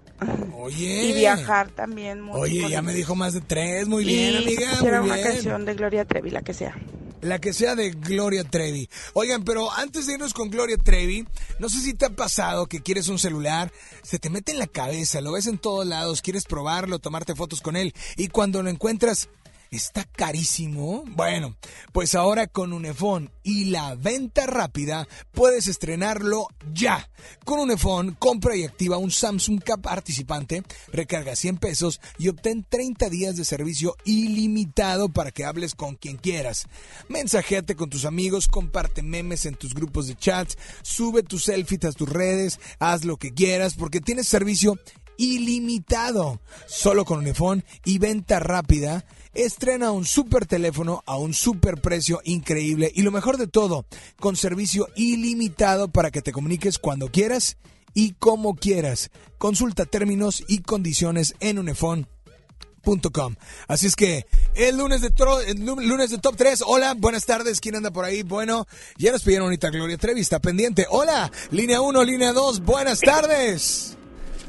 Oye. Y viajar también mucho. Oye, ya me dijo más de tres. Muy bien, y amiga. quisiera Muy una bien. canción de Gloria Trevi, la que sea. La que sea de Gloria Trevi. Oigan, pero antes de irnos con Gloria Trevi, no sé si te ha pasado que quieres un celular, se te mete en la cabeza, lo ves en todos lados, quieres probarlo, tomarte fotos con él, y cuando lo encuentras, está carísimo. Bueno, pues ahora con Unefón y la venta rápida, puedes estrenarlo ya. Con Unefón, compra y activa un Samsung Cap participante, recarga 100 pesos y obtén 30 días de servicio ilimitado para que hables con quien quieras. Mensajeate con tus amigos, comparte memes en tus grupos de chats, sube tus selfies a tus redes, haz lo que quieras porque tienes servicio ilimitado. Solo con Unifón y venta rápida, estrena un super teléfono a un super precio increíble y lo mejor de todo, con servicio ilimitado para que te comuniques cuando quieras y como quieras. Consulta términos y condiciones en unifón.com. Así es que el lunes de, el lu- lunes de Top 3. Hola, buenas tardes. ¿Quién anda por ahí? Bueno, ya nos pidieron ahorita Gloria Trevi, está pendiente. Hola, línea 1, línea 2. Buenas tardes.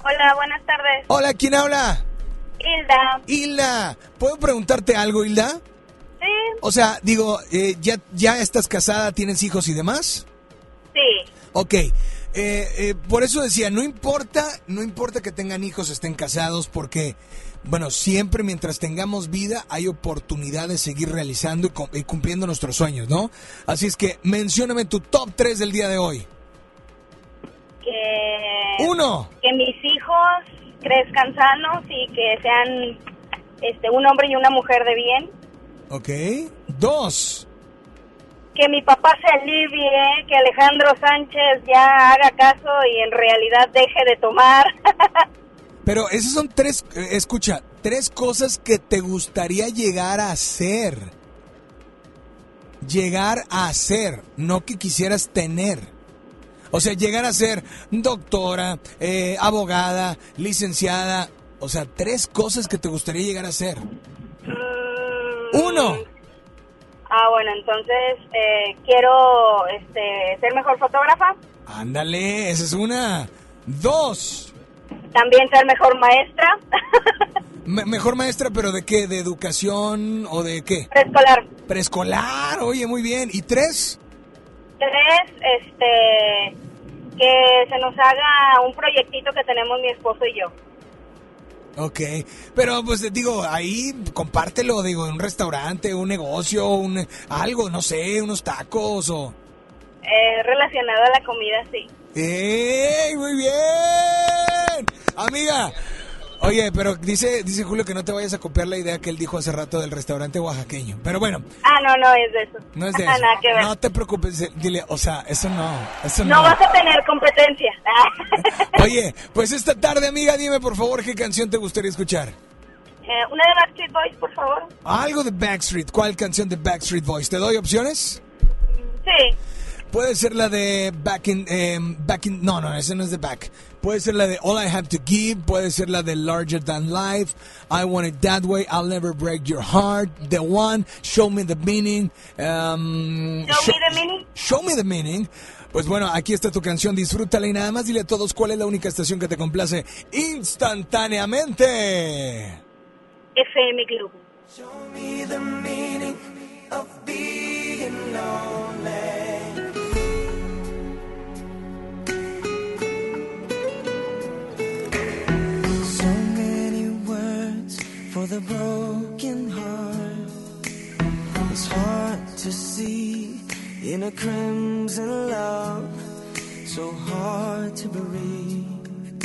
Hola, buenas tardes. Hola, ¿quién habla? Hilda. Hilda, ¿puedo preguntarte algo, Hilda? Sí, O sea, digo, eh, ¿ya, ¿ya estás casada, tienes hijos y demás? sí. Ok, eh, eh, por eso decía, no importa, no importa que tengan hijos, estén casados, porque, bueno, siempre mientras tengamos vida hay oportunidad de seguir realizando y, y cumpliendo nuestros sueños, ¿no? Así es que mencióname tu top 3 del día de hoy. Que, Uno. que mis hijos crezcan sanos y que sean este un hombre y una mujer de bien. Ok. Dos. Que mi papá se alivie, que Alejandro Sánchez ya haga caso y en realidad deje de tomar. Pero esas son tres, eh, escucha, tres cosas que te gustaría llegar a hacer. Llegar a hacer, no que quisieras tener. O sea, llegar a ser doctora, eh, abogada, licenciada. O sea, tres cosas que te gustaría llegar a ser. Uno. ah, bueno, entonces eh, quiero este ser mejor fotógrafa, Ándale, esa es una. Dos. también ser mejor maestra, Me- mejor maestra, pero ¿de qué? ¿De educación o de qué? preescolar. Preescolar, oye, muy bien. ¿Y tres? Tres, este, que se nos haga un proyectito que tenemos mi esposo y yo. Ok, pero pues digo, ahí compártelo, digo, en un restaurante, un negocio, un algo, no sé, unos tacos o... Eh, relacionado a la comida, sí. ¡Ey! Muy bien. Amiga, oye, pero dice, dice Julio que no te vayas a copiar la idea que él dijo hace rato del restaurante oaxaqueño. Pero bueno, Ah, no, no es de eso. no es de eso. Nada que ver. No te preocupes, dile, o sea, eso no, eso no. no. vas a tener competencia. Oye, pues esta tarde, amiga, dime por favor qué canción te gustaría escuchar. Eh, una de Backstreet Boys, por favor. Algo de Backstreet, ¿cuál canción de Backstreet Boys? ¿Te doy opciones? Sí. Puede ser la de Back in, em, Back in, no, no, esa no es de Back. Puede ser la de All I Have to Give, puede ser la de Larger Than Life, I Want It That Way, I'll Never Break Your Heart, The One, Show Me the Meaning. em, Show me the meaning. Show Me the Meaning. Pues bueno, aquí está tu canción, disfrútala y nada más dile a todos cuál es la única estación que te complace instantáneamente. FM Globo. me the meaning of being lonely. With a broken heart. It's hard to see in a crimson love, so hard to breathe.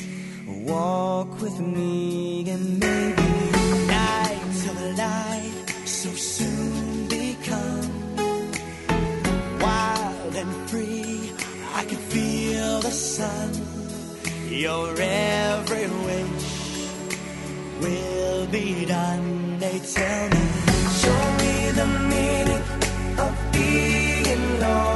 Walk with me and maybe night till the light so soon become wild and free. I can feel the sun. You're wish will be done. They tell me, show me the meaning of being lonely.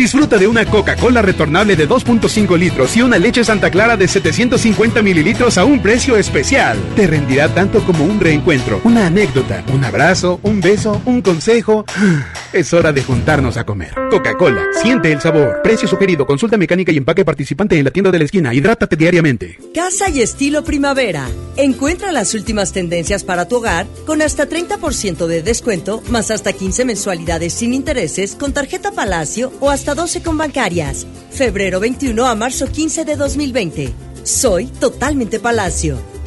Disfruta de una Coca-Cola retornable de 2.5 litros y una leche Santa Clara de 750 mililitros a un precio especial. Te rendirá tanto como un reencuentro, una anécdota, un abrazo, un beso, un consejo. Es hora de juntarnos a comer. Coca-Cola, siente el sabor. Precio sugerido, consulta mecánica y empaque participante en la tienda de la esquina. Hidrátate diariamente. Casa y estilo primavera. Encuentra las últimas tendencias para tu hogar con hasta 30% de descuento, más hasta 15 mensualidades sin intereses con tarjeta Palacio o hasta 12 con bancarias. Febrero 21 a marzo 15 de 2020. Soy totalmente Palacio.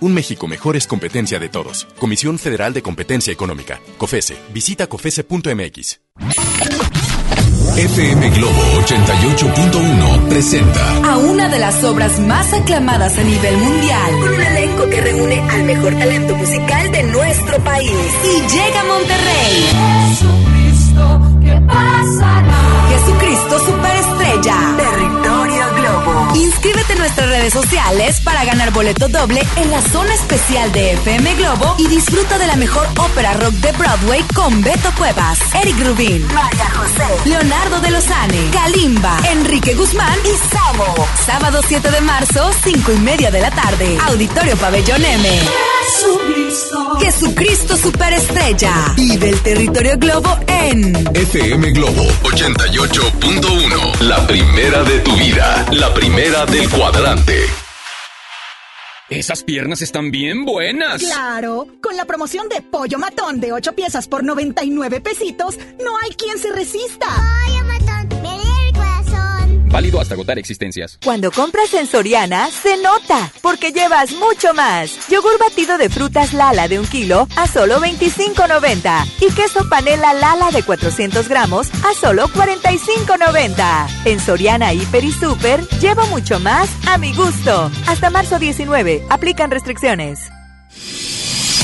Un México mejor es competencia de todos. Comisión Federal de Competencia Económica. COFESE. Visita COFESE.mx. FM Globo 88.1 presenta a una de las obras más aclamadas a nivel mundial, con un elenco que reúne al mejor talento musical de nuestro país. Y llega a Monterrey. Jesucristo, ¿qué pasará? Jesucristo Superestrella. Inscríbete en nuestras redes sociales para ganar boleto doble en la zona especial de FM Globo y disfruta de la mejor ópera rock de Broadway con Beto Cuevas, Eric Rubín, María José, Leonardo de Lozane, Kalimba, Enrique Guzmán y Samo. Sábado 7 de marzo, 5 y media de la tarde. Auditorio Pabellón M. Jesucristo. Jesucristo Superestrella. Vive el territorio Globo en FM Globo 88.1. La primera de tu vida. La primera del cuadrante. Esas piernas están bien buenas. Claro, con la promoción de pollo matón de 8 piezas por 99 pesitos, no hay quien se resista. Pollo Válido hasta agotar existencias. Cuando compras en Soriana, se nota, porque llevas mucho más. Yogur batido de frutas Lala de un kilo a solo 25.90. Y queso panela Lala de 400 gramos a solo 45.90. En Soriana, Hiper y Super, llevo mucho más a mi gusto. Hasta marzo 19, aplican restricciones.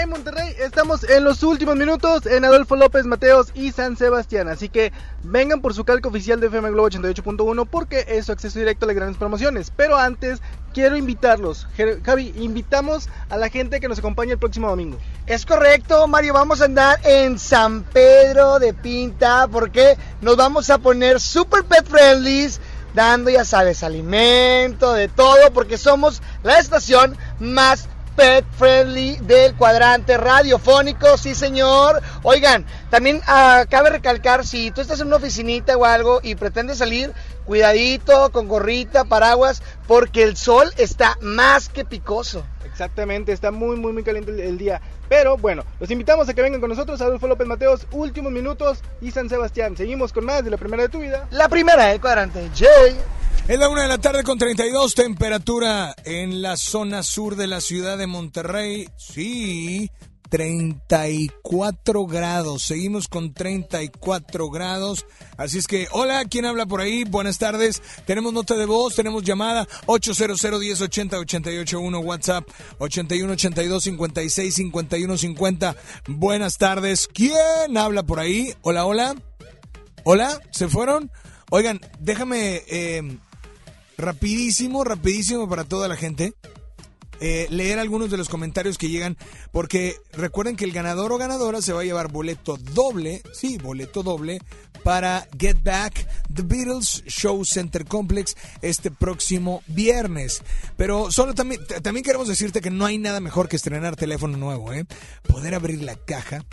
En Monterrey estamos en los últimos minutos en Adolfo López Mateos y San Sebastián. Así que vengan por su calco oficial de FM Globo 88.1 porque es su acceso directo a las grandes promociones. Pero antes quiero invitarlos. Javi, invitamos a la gente que nos acompañe el próximo domingo. Es correcto, Mario, vamos a andar en San Pedro de Pinta porque nos vamos a poner super pet friendly, dando, ya sabes, alimento, de todo, porque somos la estación más pet friendly del cuadrante radiofónico, sí señor. Oigan, también ah, cabe recalcar, si tú estás en una oficinita o algo y pretendes salir, cuidadito, con gorrita, paraguas, porque el sol está más que picoso. Exactamente, está muy, muy, muy caliente el, el día. Pero bueno, los invitamos a que vengan con nosotros, Adolfo López Mateos, últimos minutos y San Sebastián. Seguimos con más de la primera de tu vida. La primera del cuadrante, Jay. Es la una de la tarde con 32, temperatura en la zona sur de la ciudad de Monterrey. Sí, 34 grados. Seguimos con 34 grados. Así es que, hola, ¿quién habla por ahí? Buenas tardes. Tenemos nota de voz, tenemos llamada 800 1080 881 WhatsApp 81 82 56 51 50. Buenas tardes. ¿Quién habla por ahí? Hola, hola. Hola, ¿se fueron? Oigan, déjame eh, rapidísimo, rapidísimo para toda la gente. Eh, leer algunos de los comentarios que llegan, porque recuerden que el ganador o ganadora se va a llevar boleto doble, sí, boleto doble, para Get Back The Beatles Show Center Complex este próximo viernes. Pero solo también, también queremos decirte que no hay nada mejor que estrenar teléfono nuevo, ¿eh? Poder abrir la caja,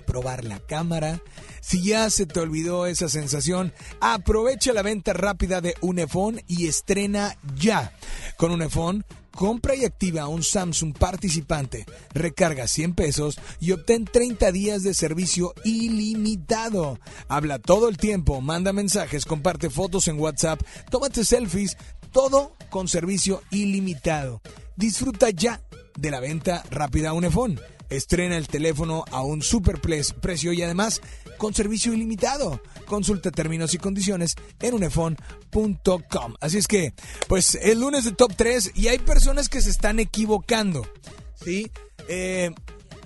probar la cámara. Si ya se te olvidó esa sensación, aprovecha la venta rápida de Unifón y estrena ya. Con Unifón, compra y activa un Samsung participante, recarga 100 pesos y obtén 30 días de servicio ilimitado. Habla todo el tiempo, manda mensajes, comparte fotos en WhatsApp, tómate selfies, todo con servicio ilimitado. Disfruta ya de la venta rápida Unifón. Estrena el teléfono a un super precio y además con servicio ilimitado. Consulta términos y condiciones en unefon.com. Así es que, pues el lunes de top 3 y hay personas que se están equivocando, ¿sí? Eh,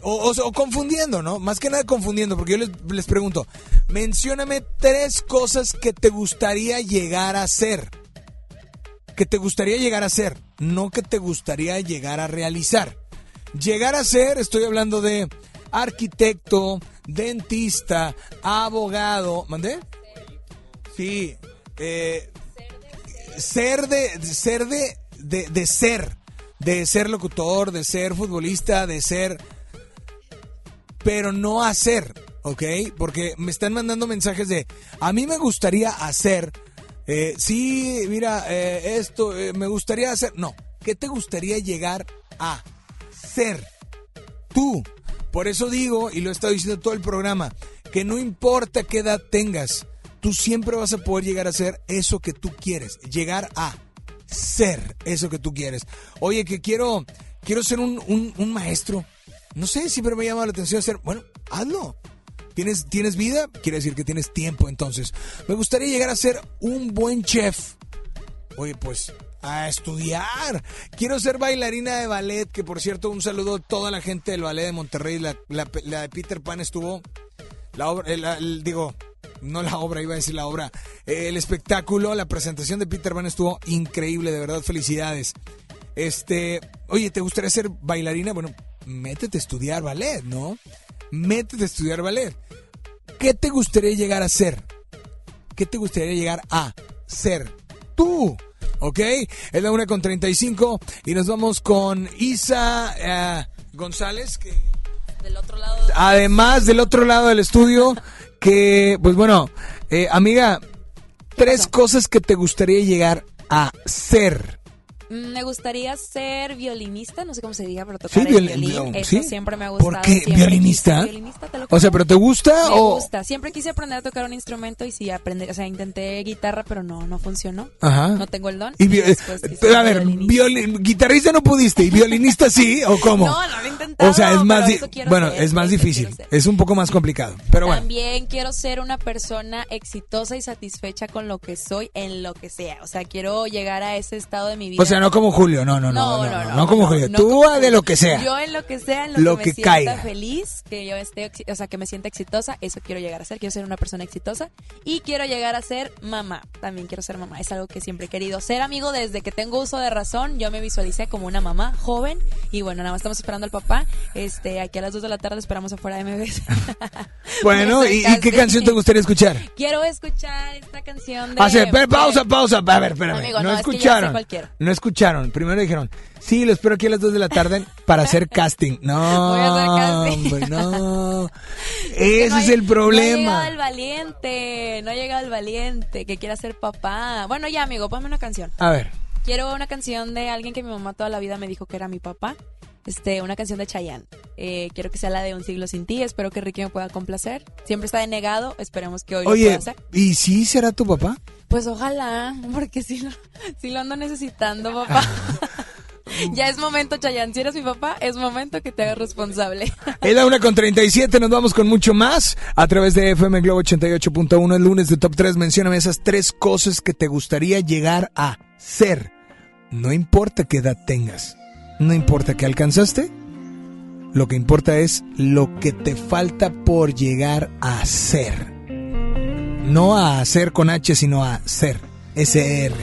o confundiendo, ¿no? Más que nada confundiendo, porque yo les, les pregunto, mencióname tres cosas que te gustaría llegar a ser. Que te gustaría llegar a ser, no que te gustaría llegar a realizar. Llegar a ser, estoy hablando de arquitecto, dentista, abogado. ¿Mandé? Sí. eh, ser de. Ser de, de. ser. De ser locutor, de ser futbolista, de ser. Pero no hacer, ¿ok? Porque me están mandando mensajes de. A mí me gustaría hacer. eh, sí, mira, eh, esto, eh, me gustaría hacer. No, ¿qué te gustaría llegar a ser? Tú. Por eso digo, y lo he estado diciendo todo el programa, que no importa qué edad tengas, tú siempre vas a poder llegar a ser eso que tú quieres, llegar a ser eso que tú quieres. Oye, que quiero, quiero ser un, un- maestro. No sé, siempre me ha llamado la atención ser, bueno, hazlo. ¿Tienes, ¿Tienes vida? Quiere decir que tienes tiempo entonces. Me gustaría llegar a ser un buen chef. Oye, pues a estudiar. Quiero ser bailarina de ballet, que por cierto, un saludo a toda la gente del ballet de Monterrey. La, la- de Peter Pan estuvo, la obra, el- digo, no la obra, iba a decir la obra, el espectáculo, la presentación de Peter Pan estuvo increíble, de verdad, felicidades. Este, oye, ¿te gustaría ser bailarina? Bueno, métete a estudiar ballet, ¿no? Métete a estudiar ballet. ¿Qué te gustaría llegar a ser? ¿Qué te gustaría llegar a ser? Tú. ¿Ok? Es la una con 35 y nos vamos con Isa eh, González, que Del otro lado. además del otro lado del estudio, que, pues bueno, eh, amiga, tres cosas que te gustaría llegar a ser. Mm, Me gustaría ser violinista, no sé cómo se diga, pero tocar Sí, el viol- violín. viol- Eso ¿sí? siempre me ha gustado. ¿Por qué? ¿Violinista? violinista, te lo O sea. ¿pero te gusta Me o...? gusta. Siempre quise aprender a tocar un instrumento y sí aprender, o sea, intenté guitarra, pero no, no funcionó. Ajá. No tengo el don. Y quise pero, a ver, violinista. violi- guitarrista no pudiste y violinista sí o cómo? No, no lo he intentado, O sea, es más bueno, ser, es más difícil, es un poco más complicado, pero bueno. También quiero ser una persona exitosa y satisfecha con lo que soy en lo que sea. O sea, quiero llegar a ese estado de mi vida. O sea, no como Julio, no, no, no, no, no, no como Julio, tú a de lo que sea. Yo en lo que sea, en lo, Lo que, que me sienta caiga. feliz, que yo esté, o sea, que me sienta exitosa, eso quiero llegar a ser. Quiero ser una persona exitosa y quiero llegar a ser mamá. También quiero ser mamá. Es algo que siempre he querido. Ser amigo desde que tengo uso de razón. Yo me visualicé como una mamá joven y bueno, nada más estamos esperando al papá. Este, aquí a las 2 de la tarde esperamos afuera de MBS. Bueno, ¿y, y qué canción te gustaría escuchar? Quiero escuchar esta canción de. Espera, pausa, pausa. A ver, espérame. Amigo, no, no, es que ya sé escucharon. Escucharon. Primero dijeron, sí, lo espero aquí a las 2 de la tarde para hacer casting. No, Voy a hacer casting. hombre, no. Ese no es el No ha problema. llegado el valiente, no ha llegado el valiente que quiera ser papá. Bueno, ya, amigo, ponme una canción. A ver. Quiero una canción de alguien que mi mamá toda la vida me dijo que era mi papá. Este, una canción de Chayanne. Eh, quiero que sea la de Un siglo sin ti. Espero que Ricky me pueda complacer. Siempre está denegado. Esperemos que hoy lo pueda hacer. ¿y sí será tu papá? Pues ojalá, porque sí lo, sí lo ando necesitando, papá. ya es momento, Chayanne. Si eres mi papá, es momento que te hagas responsable. Es la una con 37, nos vamos con mucho más a través de FM Globo 88.1 el lunes de Top 3. Mencióname esas tres cosas que te gustaría llegar a ser. No importa qué edad tengas, no importa qué alcanzaste, lo que importa es lo que te falta por llegar a ser. No a hacer con H, sino a ser. S-E-R.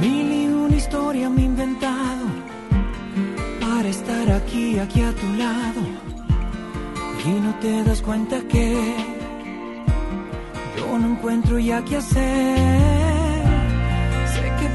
Mil y una historia me he inventado para estar aquí, aquí a tu lado. Y no te das cuenta que yo no encuentro ya qué hacer.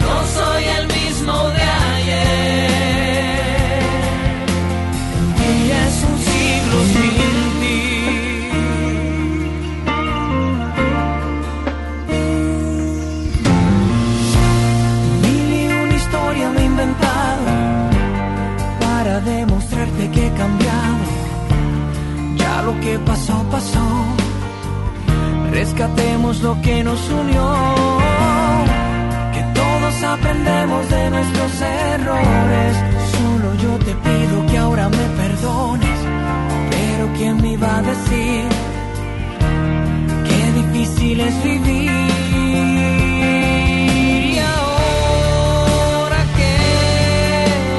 no soy el mismo de ayer. Y es un siglo sin ti. Mil una historia me he inventado para demostrarte que he cambiado. Ya lo que pasó, pasó. Rescatemos lo que nos unió. Nuestros errores. Solo yo te pido que ahora me perdones. Pero ¿quién me iba a decir? Qué difícil es vivir. Y ahora que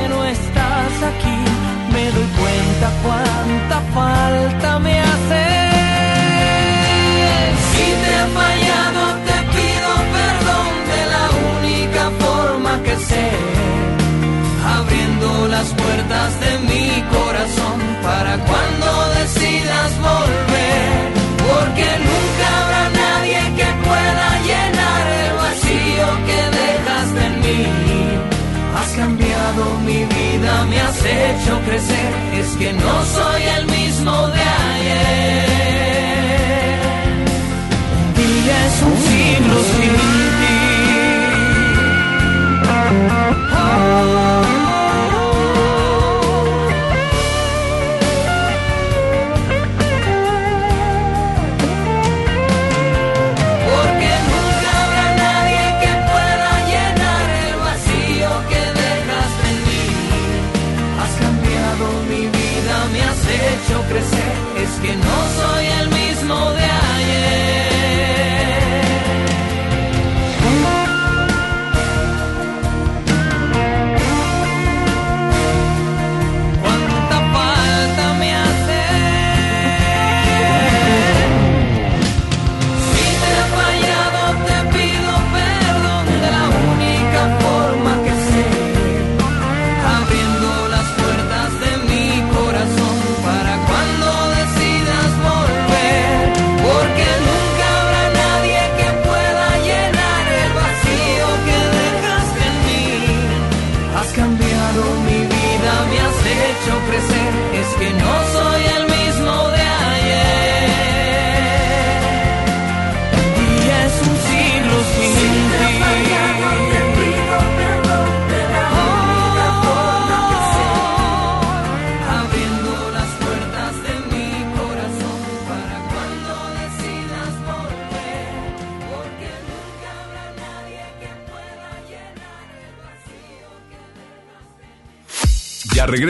no estás aquí, me doy cuenta cuánta falta me hace. Mi vida, me has hecho crecer, es que no soy el mismo de ayer. Un día es un siglo sin ti. Porque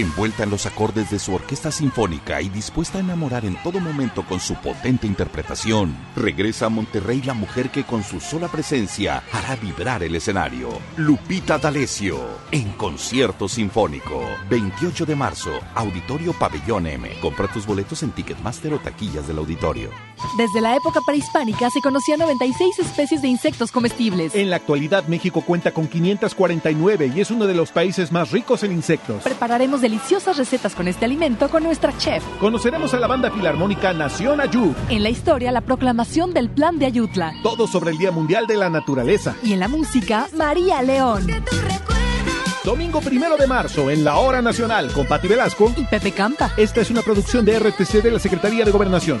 Envuelta en los acordes de su orquesta sinfónica y dispuesta a enamorar en todo momento con su potente interpretación, regresa a Monterrey la mujer que con su sola presencia hará vibrar el escenario. Lupita D'Alessio, en concierto sinfónico. 28 de marzo, Auditorio Pabellón M. Compra tus boletos en Ticketmaster o taquillas del auditorio. Desde la época prehispánica se conocían 96 especies de insectos comestibles. En la actualidad México cuenta con 549 y es uno de los países más ricos en insectos. Prepararemos deliciosas recetas con este alimento con nuestra chef. Conoceremos a la banda filarmónica Nación Ayú. En la historia, la proclamación del Plan de Ayutla. Todo sobre el Día Mundial de la Naturaleza. Y en la música, María León. Domingo primero de marzo, en la Hora Nacional, con Pati Velasco y Pepe Campa. Esta es una producción de RTC de la Secretaría de Gobernación.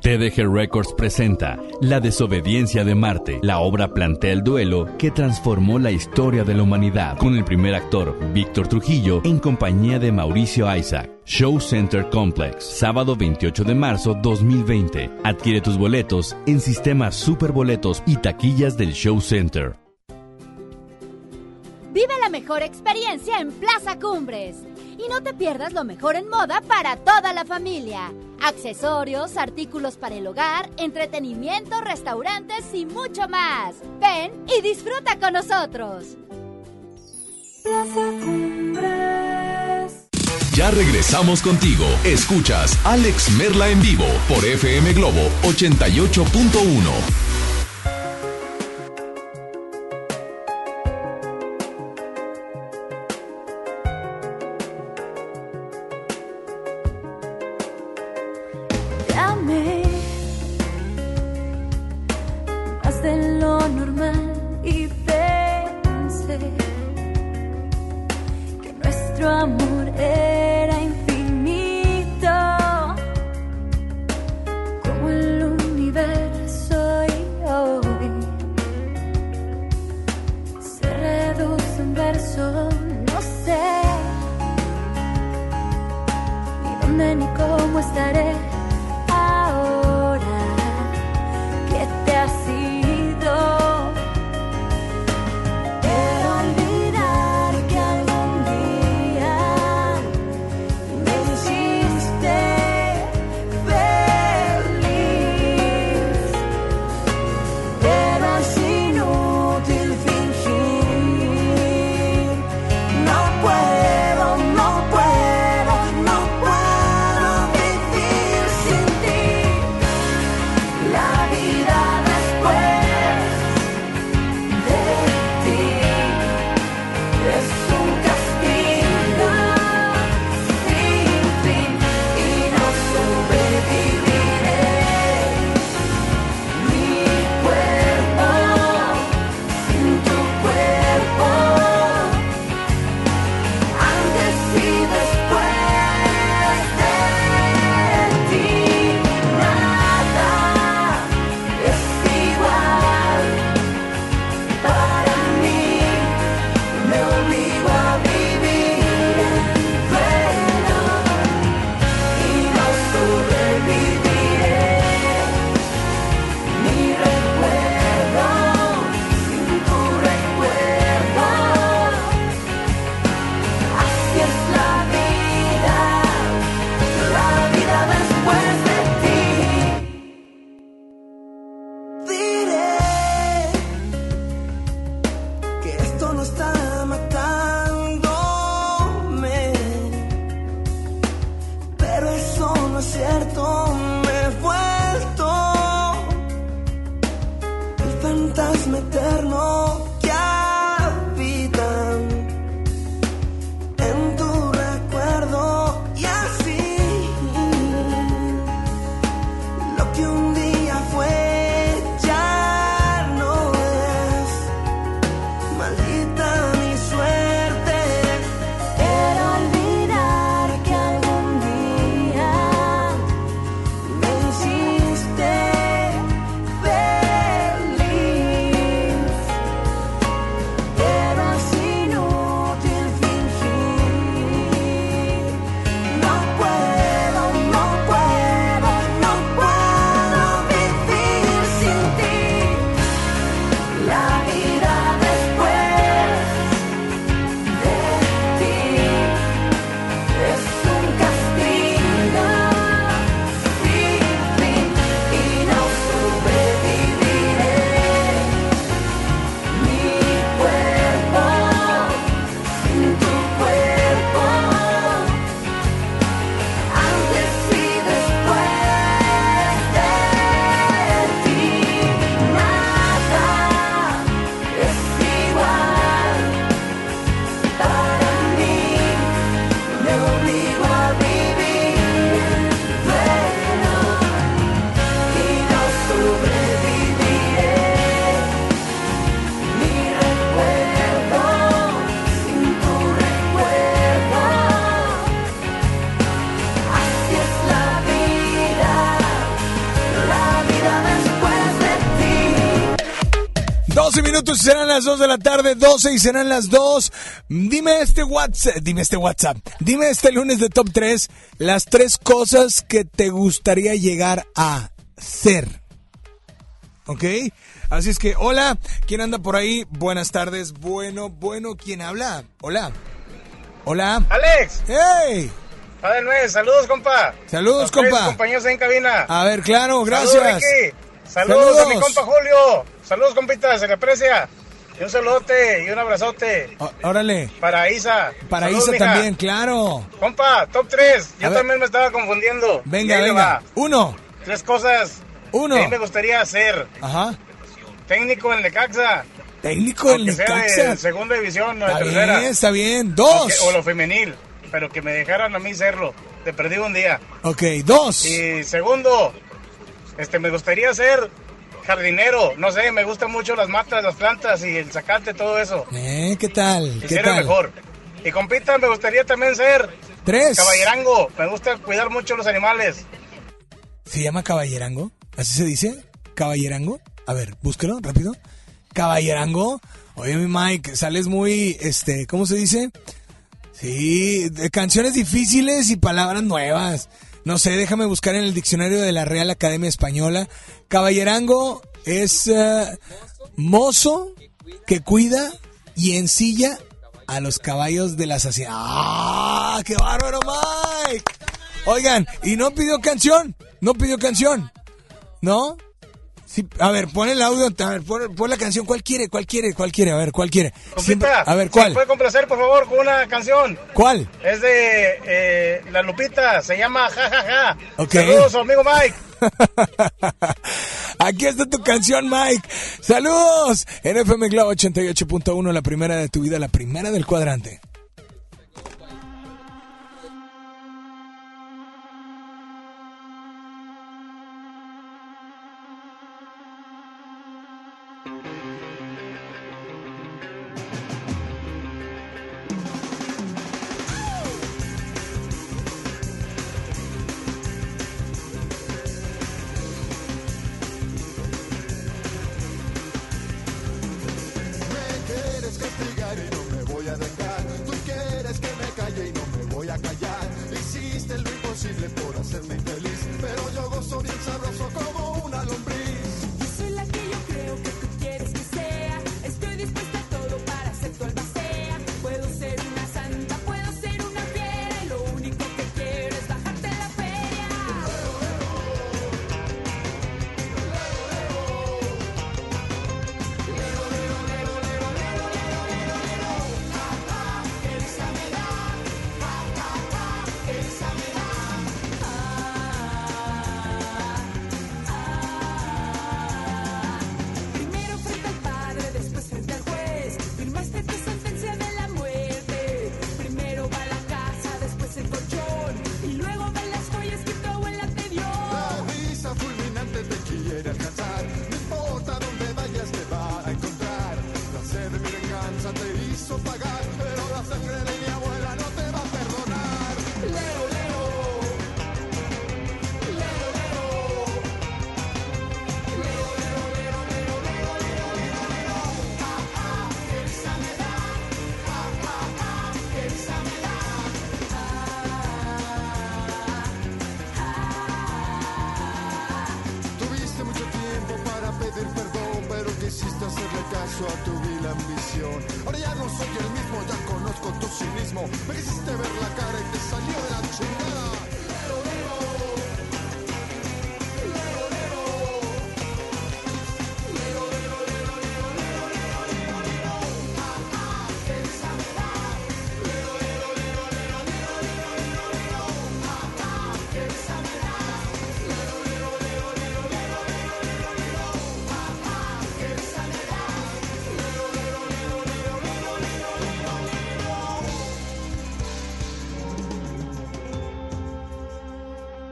TDG Records presenta La desobediencia de Marte. La obra plantea el duelo que transformó la historia de la humanidad, con el primer actor, Víctor Trujillo, en compañía de Mauricio Isaac. Show Center Complex, sábado 28 de marzo 2020. Adquiere tus boletos en sistemas Superboletos y taquillas del Show Center. Vive la mejor experiencia en Plaza Cumbres. Y no te pierdas lo mejor en moda para toda la familia. Accesorios, artículos para el hogar, entretenimiento, restaurantes y mucho más. Ven y disfruta con nosotros. Plaza Cumbres. Ya regresamos contigo. Escuchas Alex Merla en vivo por FM Globo 88.1. minutos y serán las 2 de la tarde, 12 y serán las 2. Dime este WhatsApp, dime este WhatsApp, dime este lunes de Top 3 las tres cosas que te gustaría llegar a ser. ¿Ok? Así es que, hola, ¿quién anda por ahí? Buenas tardes, bueno, bueno, ¿quién habla? Hola. Hola. Alex. ¡Hey! Padre Nuez, saludos, compa. Saludos, Los compa. compañeros en cabina. A ver, claro, Saludos, gracias. Ricky. Saludos, a mi Saludos. compa Julio. Saludos, compita, se le aprecia. Y un saludote y un abrazote Ó- Órale. para Isa. Para Saludos, Isa también, claro. Compa, top 3. Yo A ver. también me estaba confundiendo. Venga, venga. Uno. Tres cosas Uno. que a mí me gustaría hacer. Ajá. Técnico en Necaxa. Técnico en sea de segunda división, no de Está tercera. bien, está bien. Dos. Aunque- O lo femenil. Pero que me dejaran a mí serlo. Te perdí un día. Ok, dos. Y segundo, este, me gustaría ser jardinero. No sé, me gustan mucho las matas, las plantas y el zacate, todo eso. Eh, ¿qué tal? ¿Qué tal? mejor. Y compita, me gustaría también ser Tres. caballerango. Me gusta cuidar mucho los animales. ¿Se llama caballerango? ¿Así se dice? ¿Caballerango? A ver, búsquelo rápido. ¿Caballerango? Oye, mi Mike, sales muy, este, ¿cómo se dice? Sí, de canciones difíciles y palabras nuevas. No sé, déjame buscar en el diccionario de la Real Academia Española. Caballerango es eh, mozo que cuida y ensilla a los caballos de la saciedad. ¡Ah! ¡Qué bárbaro, Mike! Oigan, y no pidió canción, no pidió canción, ¿no? Sí, a ver, pon el audio, a ver, pon, pon la canción, ¿cuál quiere? ¿Cuál quiere? ¿Cuál quiere? A ver, ¿cuál quiere? Siempre- a ver, ¿se ¿cuál? puede complacer, por favor, con una canción? ¿Cuál? Es de eh, La Lupita, se llama Ja Ja Ja. Saludos, amigo Mike. Aquí está tu canción, Mike. Saludos. En FM Globo 88.1, la primera de tu vida, la primera del cuadrante.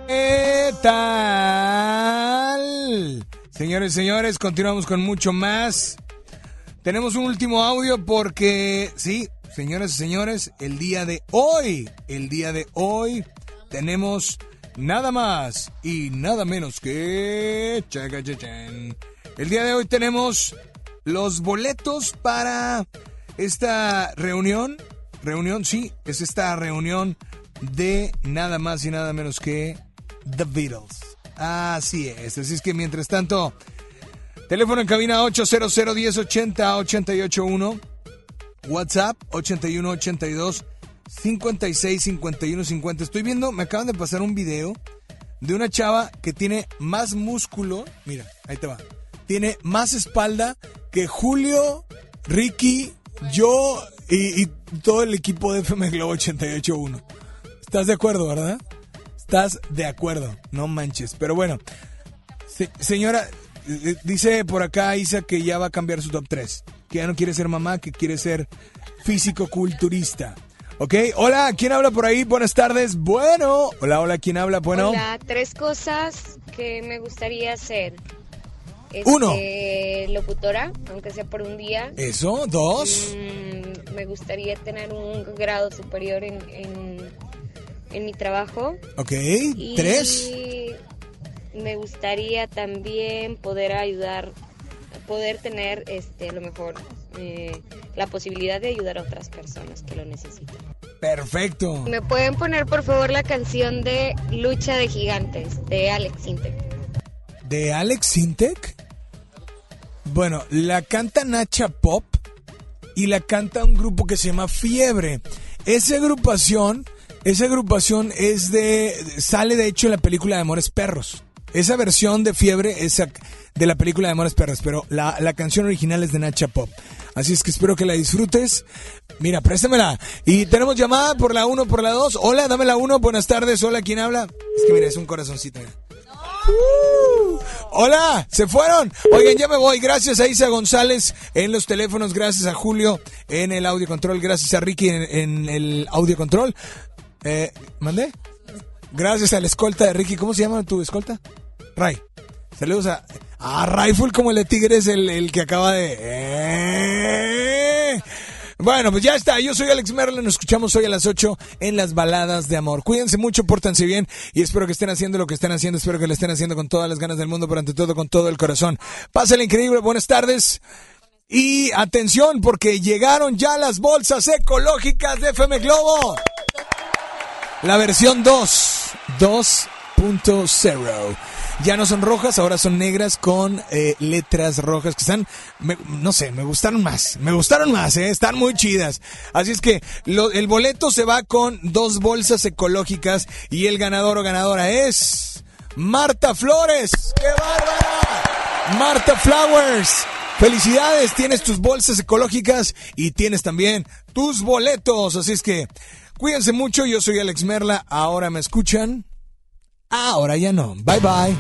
¿Qué tal? Señores, señores, continuamos con mucho más. Tenemos un último audio porque, sí, señores y señores, el día de hoy, el día de hoy, tenemos nada más y nada menos que... El día de hoy tenemos los boletos para esta reunión. Reunión, sí, es esta reunión de nada más y nada menos que The Beatles. Así es, así es que mientras tanto, teléfono en cabina 800 1080 881 WhatsApp 8182 56 51 50. Estoy viendo, me acaban de pasar un video de una chava que tiene más músculo. Mira, ahí te va. Tiene más espalda que Julio, Ricky, yo y, y todo el equipo de FM Globo 881. ¿Estás de acuerdo, verdad? Estás de acuerdo, no manches. Pero bueno, se- señora, eh, dice por acá Isa que ya va a cambiar su top 3. Que ya no quiere ser mamá, que quiere ser físico-culturista. ¿Ok? Hola, ¿quién habla por ahí? Buenas tardes. Bueno. Hola, hola, ¿quién habla? Bueno. Hola, tres cosas que me gustaría hacer. Uno. Este, Locutora, aunque sea por un día. Eso, dos. Mm, me gustaría tener un grado superior en, en, en mi trabajo. Ok, Y tres. Me gustaría también poder ayudar, poder tener este, a lo mejor eh, la posibilidad de ayudar a otras personas que lo necesitan. Perfecto. ¿Me pueden poner por favor la canción de Lucha de Gigantes de Alex Intec? ¿De Alex Sintek? Bueno, la canta Nacha Pop y la canta un grupo que se llama Fiebre. Esa agrupación, esa agrupación es de, sale de hecho en la película de Amores Perros. Esa versión de Fiebre es de la película de Amores Perros, pero la, la canción original es de Nacha Pop. Así es que espero que la disfrutes. Mira, préstamela. Y tenemos llamada por la 1, por la 2. Hola, dame la 1. Buenas tardes. Hola, ¿quién habla? Es que mira, es un corazoncito. mira. Hola, se fueron. Oigan, ya me voy. Gracias a Isa González en los teléfonos. Gracias a Julio en el audio control. Gracias a Ricky en el audio control. Eh, ¿Mandé? Gracias a la escolta de Ricky. ¿Cómo se llama tu escolta? Ray. Saludos a. A Rifle como el de Tigres, el, el que acaba de. Eh. Bueno, pues ya está. Yo soy Alex Merla. Nos escuchamos hoy a las 8 en las baladas de amor. Cuídense mucho, pórtense bien y espero que estén haciendo lo que estén haciendo. Espero que lo estén haciendo con todas las ganas del mundo, pero ante todo con todo el corazón. Pásenla increíble. Buenas tardes. Y atención, porque llegaron ya las bolsas ecológicas de FM Globo. La versión 2, 2.0. Ya no son rojas, ahora son negras con eh, letras rojas que están, no sé, me gustaron más, me gustaron más, eh, están muy chidas. Así es que el boleto se va con dos bolsas ecológicas y el ganador o ganadora es Marta Flores. ¡Qué bárbara! Marta Flowers. Felicidades, tienes tus bolsas ecológicas y tienes también tus boletos. Así es que cuídense mucho, yo soy Alex Merla, ahora me escuchan. Ahora ya no. Bye bye.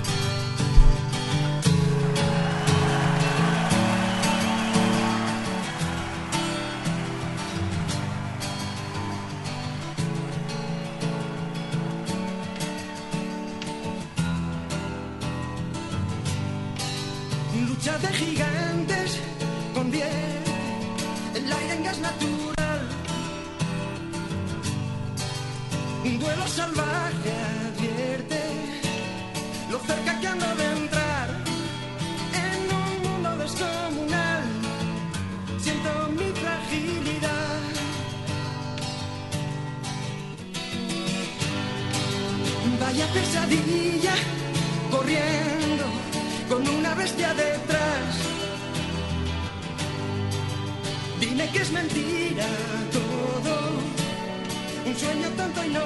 De Salvaje advierte lo cerca que ando de entrar en un mundo descomunal. Siento mi fragilidad. Vaya pesadilla corriendo con una bestia detrás. Dime que es mentira todo, un sueño tonto y no